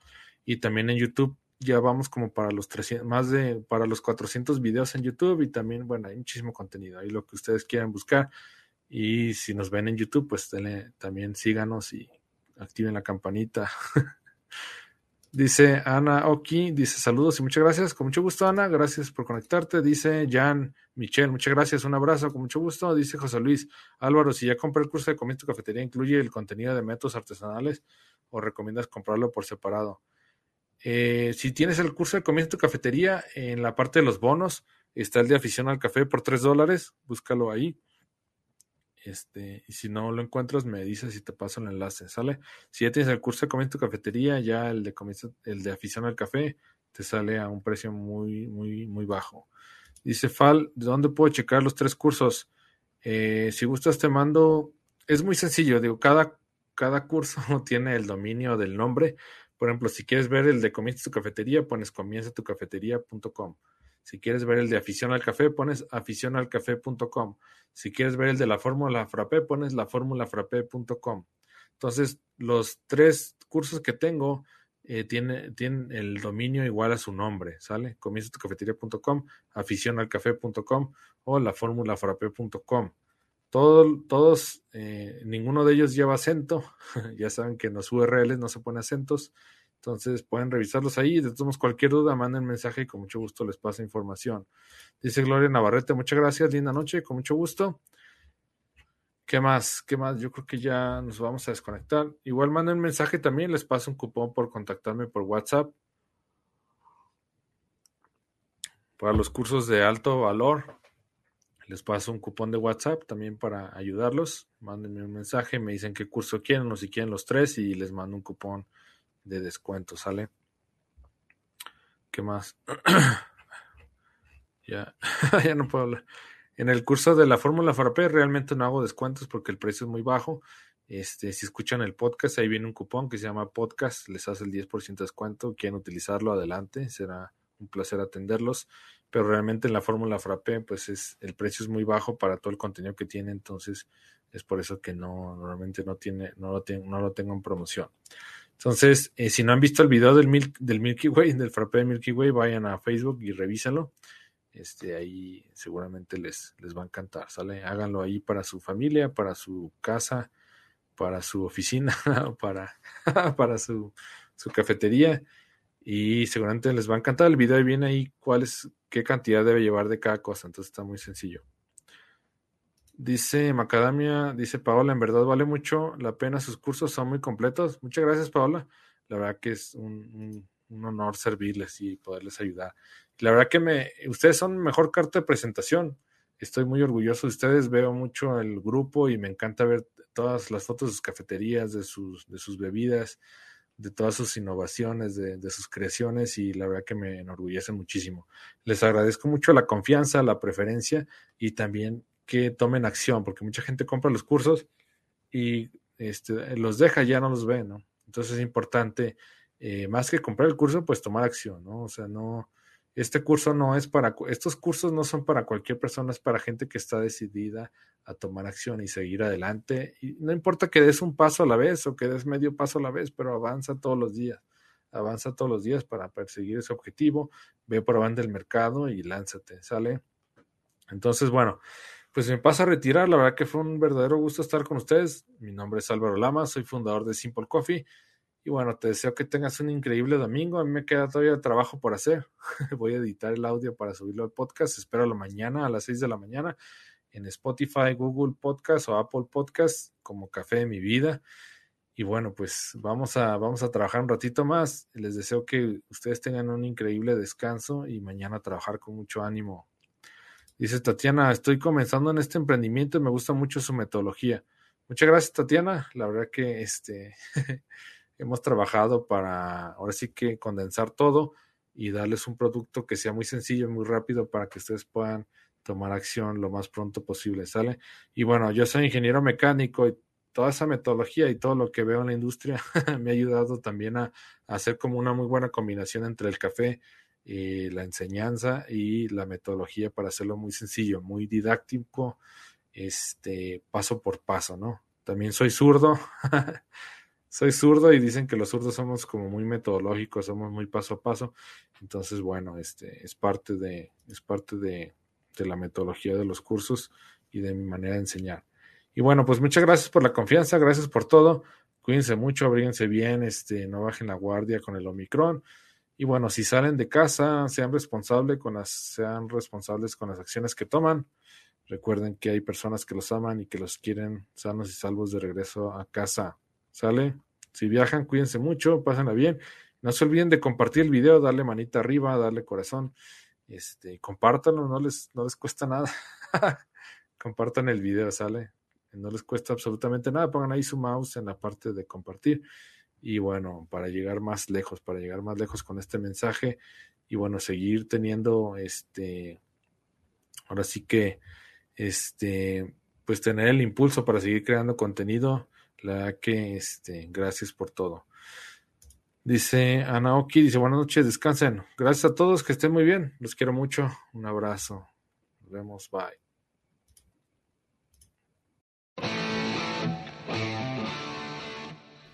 Y también en YouTube ya vamos como para los 300, más de para los 400 videos en YouTube y también, bueno, hay muchísimo contenido, ahí lo que ustedes quieran buscar. Y si nos ven en YouTube, pues también síganos y activen la campanita. Dice Ana Oki, dice saludos y muchas gracias. Con mucho gusto, Ana. Gracias por conectarte. Dice Jan Michelle, muchas gracias. Un abrazo, con mucho gusto. Dice José Luis Álvaro, si ya compré el curso de comida cafetería, ¿incluye el contenido de métodos artesanales o recomiendas comprarlo por separado? Eh, si tienes el curso de comida tu cafetería, en la parte de los bonos está el de afición al café por 3 dólares. Búscalo ahí. Este, y si no lo encuentras, me dices y te paso el enlace, ¿sale? Si ya tienes el curso de comienzo tu cafetería, ya el de el de afición al café, te sale a un precio muy, muy, muy bajo. Dice Fal, ¿de dónde puedo checar los tres cursos? Eh, si gustas, te mando. Es muy sencillo, digo, cada, cada curso tiene el dominio del nombre. Por ejemplo, si quieres ver el de comienza tu cafetería, pones comienza tu cafetería.com. Si quieres ver el de afición al café, pones aficionalcafé.com. Si quieres ver el de la fórmula frappé, pones la frappé.com. Entonces, los tres cursos que tengo eh, tienen, el dominio igual a su nombre, ¿sale? Comienza tu cafetería.com, aficionalcafé.com o la fórmula frappé.com. Todo, todos, eh, ninguno de ellos lleva acento. ya saben que en los URLs no se pone acentos. Entonces pueden revisarlos ahí. De todos cualquier duda, manden mensaje y con mucho gusto les paso información. Dice Gloria Navarrete, muchas gracias, linda noche, con mucho gusto. ¿Qué más? ¿Qué más? Yo creo que ya nos vamos a desconectar. Igual manden mensaje también, les paso un cupón por contactarme por WhatsApp. Para los cursos de alto valor, les paso un cupón de WhatsApp también para ayudarlos. Mándenme un mensaje, me dicen qué curso quieren o si quieren los tres y les mando un cupón de descuento, ¿sale? ¿Qué más? ya, ya no puedo hablar. En el curso de la fórmula Frappé realmente no hago descuentos porque el precio es muy bajo. Este, si escuchan el podcast, ahí viene un cupón que se llama podcast, les hace el 10% de descuento. Quieren utilizarlo adelante, será un placer atenderlos. Pero realmente en la fórmula Frappé, pues es, el precio es muy bajo para todo el contenido que tiene, entonces es por eso que no, normalmente no tiene, no lo, tengo, no lo tengo en promoción. Entonces, eh, si no han visto el video del, del Milky Way, del frappé de Milky Way, vayan a Facebook y revísalo. Este, ahí seguramente les, les va a encantar, ¿sale? Háganlo ahí para su familia, para su casa, para su oficina, para, para su, su cafetería y seguramente les va a encantar el video y viene ahí cuál es, qué cantidad debe llevar de cada cosa, entonces está muy sencillo. Dice Macadamia, dice Paola, en verdad vale mucho la pena, sus cursos son muy completos. Muchas gracias, Paola. La verdad que es un, honor servirles y poderles ayudar. La verdad que me, ustedes son mejor carta de presentación. Estoy muy orgulloso de ustedes, veo mucho el grupo y me encanta ver todas las fotos de sus cafeterías, de sus, de sus bebidas, de todas sus innovaciones, de, de, sus creaciones y la verdad que me enorgullece muchísimo. Les agradezco mucho la confianza, la preferencia y también que tomen acción, porque mucha gente compra los cursos y este, los deja, ya no los ve, ¿no? Entonces es importante, eh, más que comprar el curso, pues tomar acción, ¿no? O sea, no, este curso no es para, estos cursos no son para cualquier persona, es para gente que está decidida a tomar acción y seguir adelante. Y no importa que des un paso a la vez o que des medio paso a la vez, pero avanza todos los días. Avanza todos los días para perseguir ese objetivo. Ve por abajo del mercado y lánzate, ¿sale? Entonces, bueno, pues me pasa a retirar. La verdad que fue un verdadero gusto estar con ustedes. Mi nombre es Álvaro Lama, soy fundador de Simple Coffee. Y bueno, te deseo que tengas un increíble domingo. A mí me queda todavía trabajo por hacer. Voy a editar el audio para subirlo al podcast. Espero la mañana a las 6 de la mañana en Spotify, Google Podcast o Apple Podcast como Café de mi vida. Y bueno, pues vamos a, vamos a trabajar un ratito más. Les deseo que ustedes tengan un increíble descanso y mañana trabajar con mucho ánimo Dice Tatiana, estoy comenzando en este emprendimiento y me gusta mucho su metodología. Muchas gracias, Tatiana. La verdad que este hemos trabajado para ahora sí que condensar todo y darles un producto que sea muy sencillo y muy rápido para que ustedes puedan tomar acción lo más pronto posible, ¿sale? Y bueno, yo soy ingeniero mecánico y toda esa metodología y todo lo que veo en la industria me ha ayudado también a, a hacer como una muy buena combinación entre el café, eh, la enseñanza y la metodología para hacerlo muy sencillo, muy didáctico, este, paso por paso, ¿no? También soy zurdo, soy zurdo y dicen que los zurdos somos como muy metodológicos, somos muy paso a paso, entonces bueno, este, es parte de, es parte de, de la metodología de los cursos y de mi manera de enseñar. Y bueno, pues muchas gracias por la confianza, gracias por todo. Cuídense mucho, abríguense bien, este, no bajen la guardia con el Omicron. Y bueno, si salen de casa, sean responsables con las, sean responsables con las acciones que toman. Recuerden que hay personas que los aman y que los quieren sanos y salvos de regreso a casa. ¿Sale? Si viajan, cuídense mucho, pásenla bien. No se olviden de compartir el video, darle manita arriba, darle corazón. Este, compártanlo, no les, no les cuesta nada. Compartan el video, ¿sale? No les cuesta absolutamente nada. Pongan ahí su mouse en la parte de compartir y bueno, para llegar más lejos, para llegar más lejos con este mensaje y bueno, seguir teniendo este, ahora sí que, este, pues tener el impulso para seguir creando contenido, la que, este, gracias por todo. Dice Anaoki, dice buenas noches, descansen. Gracias a todos, que estén muy bien. Los quiero mucho. Un abrazo. Nos vemos. Bye.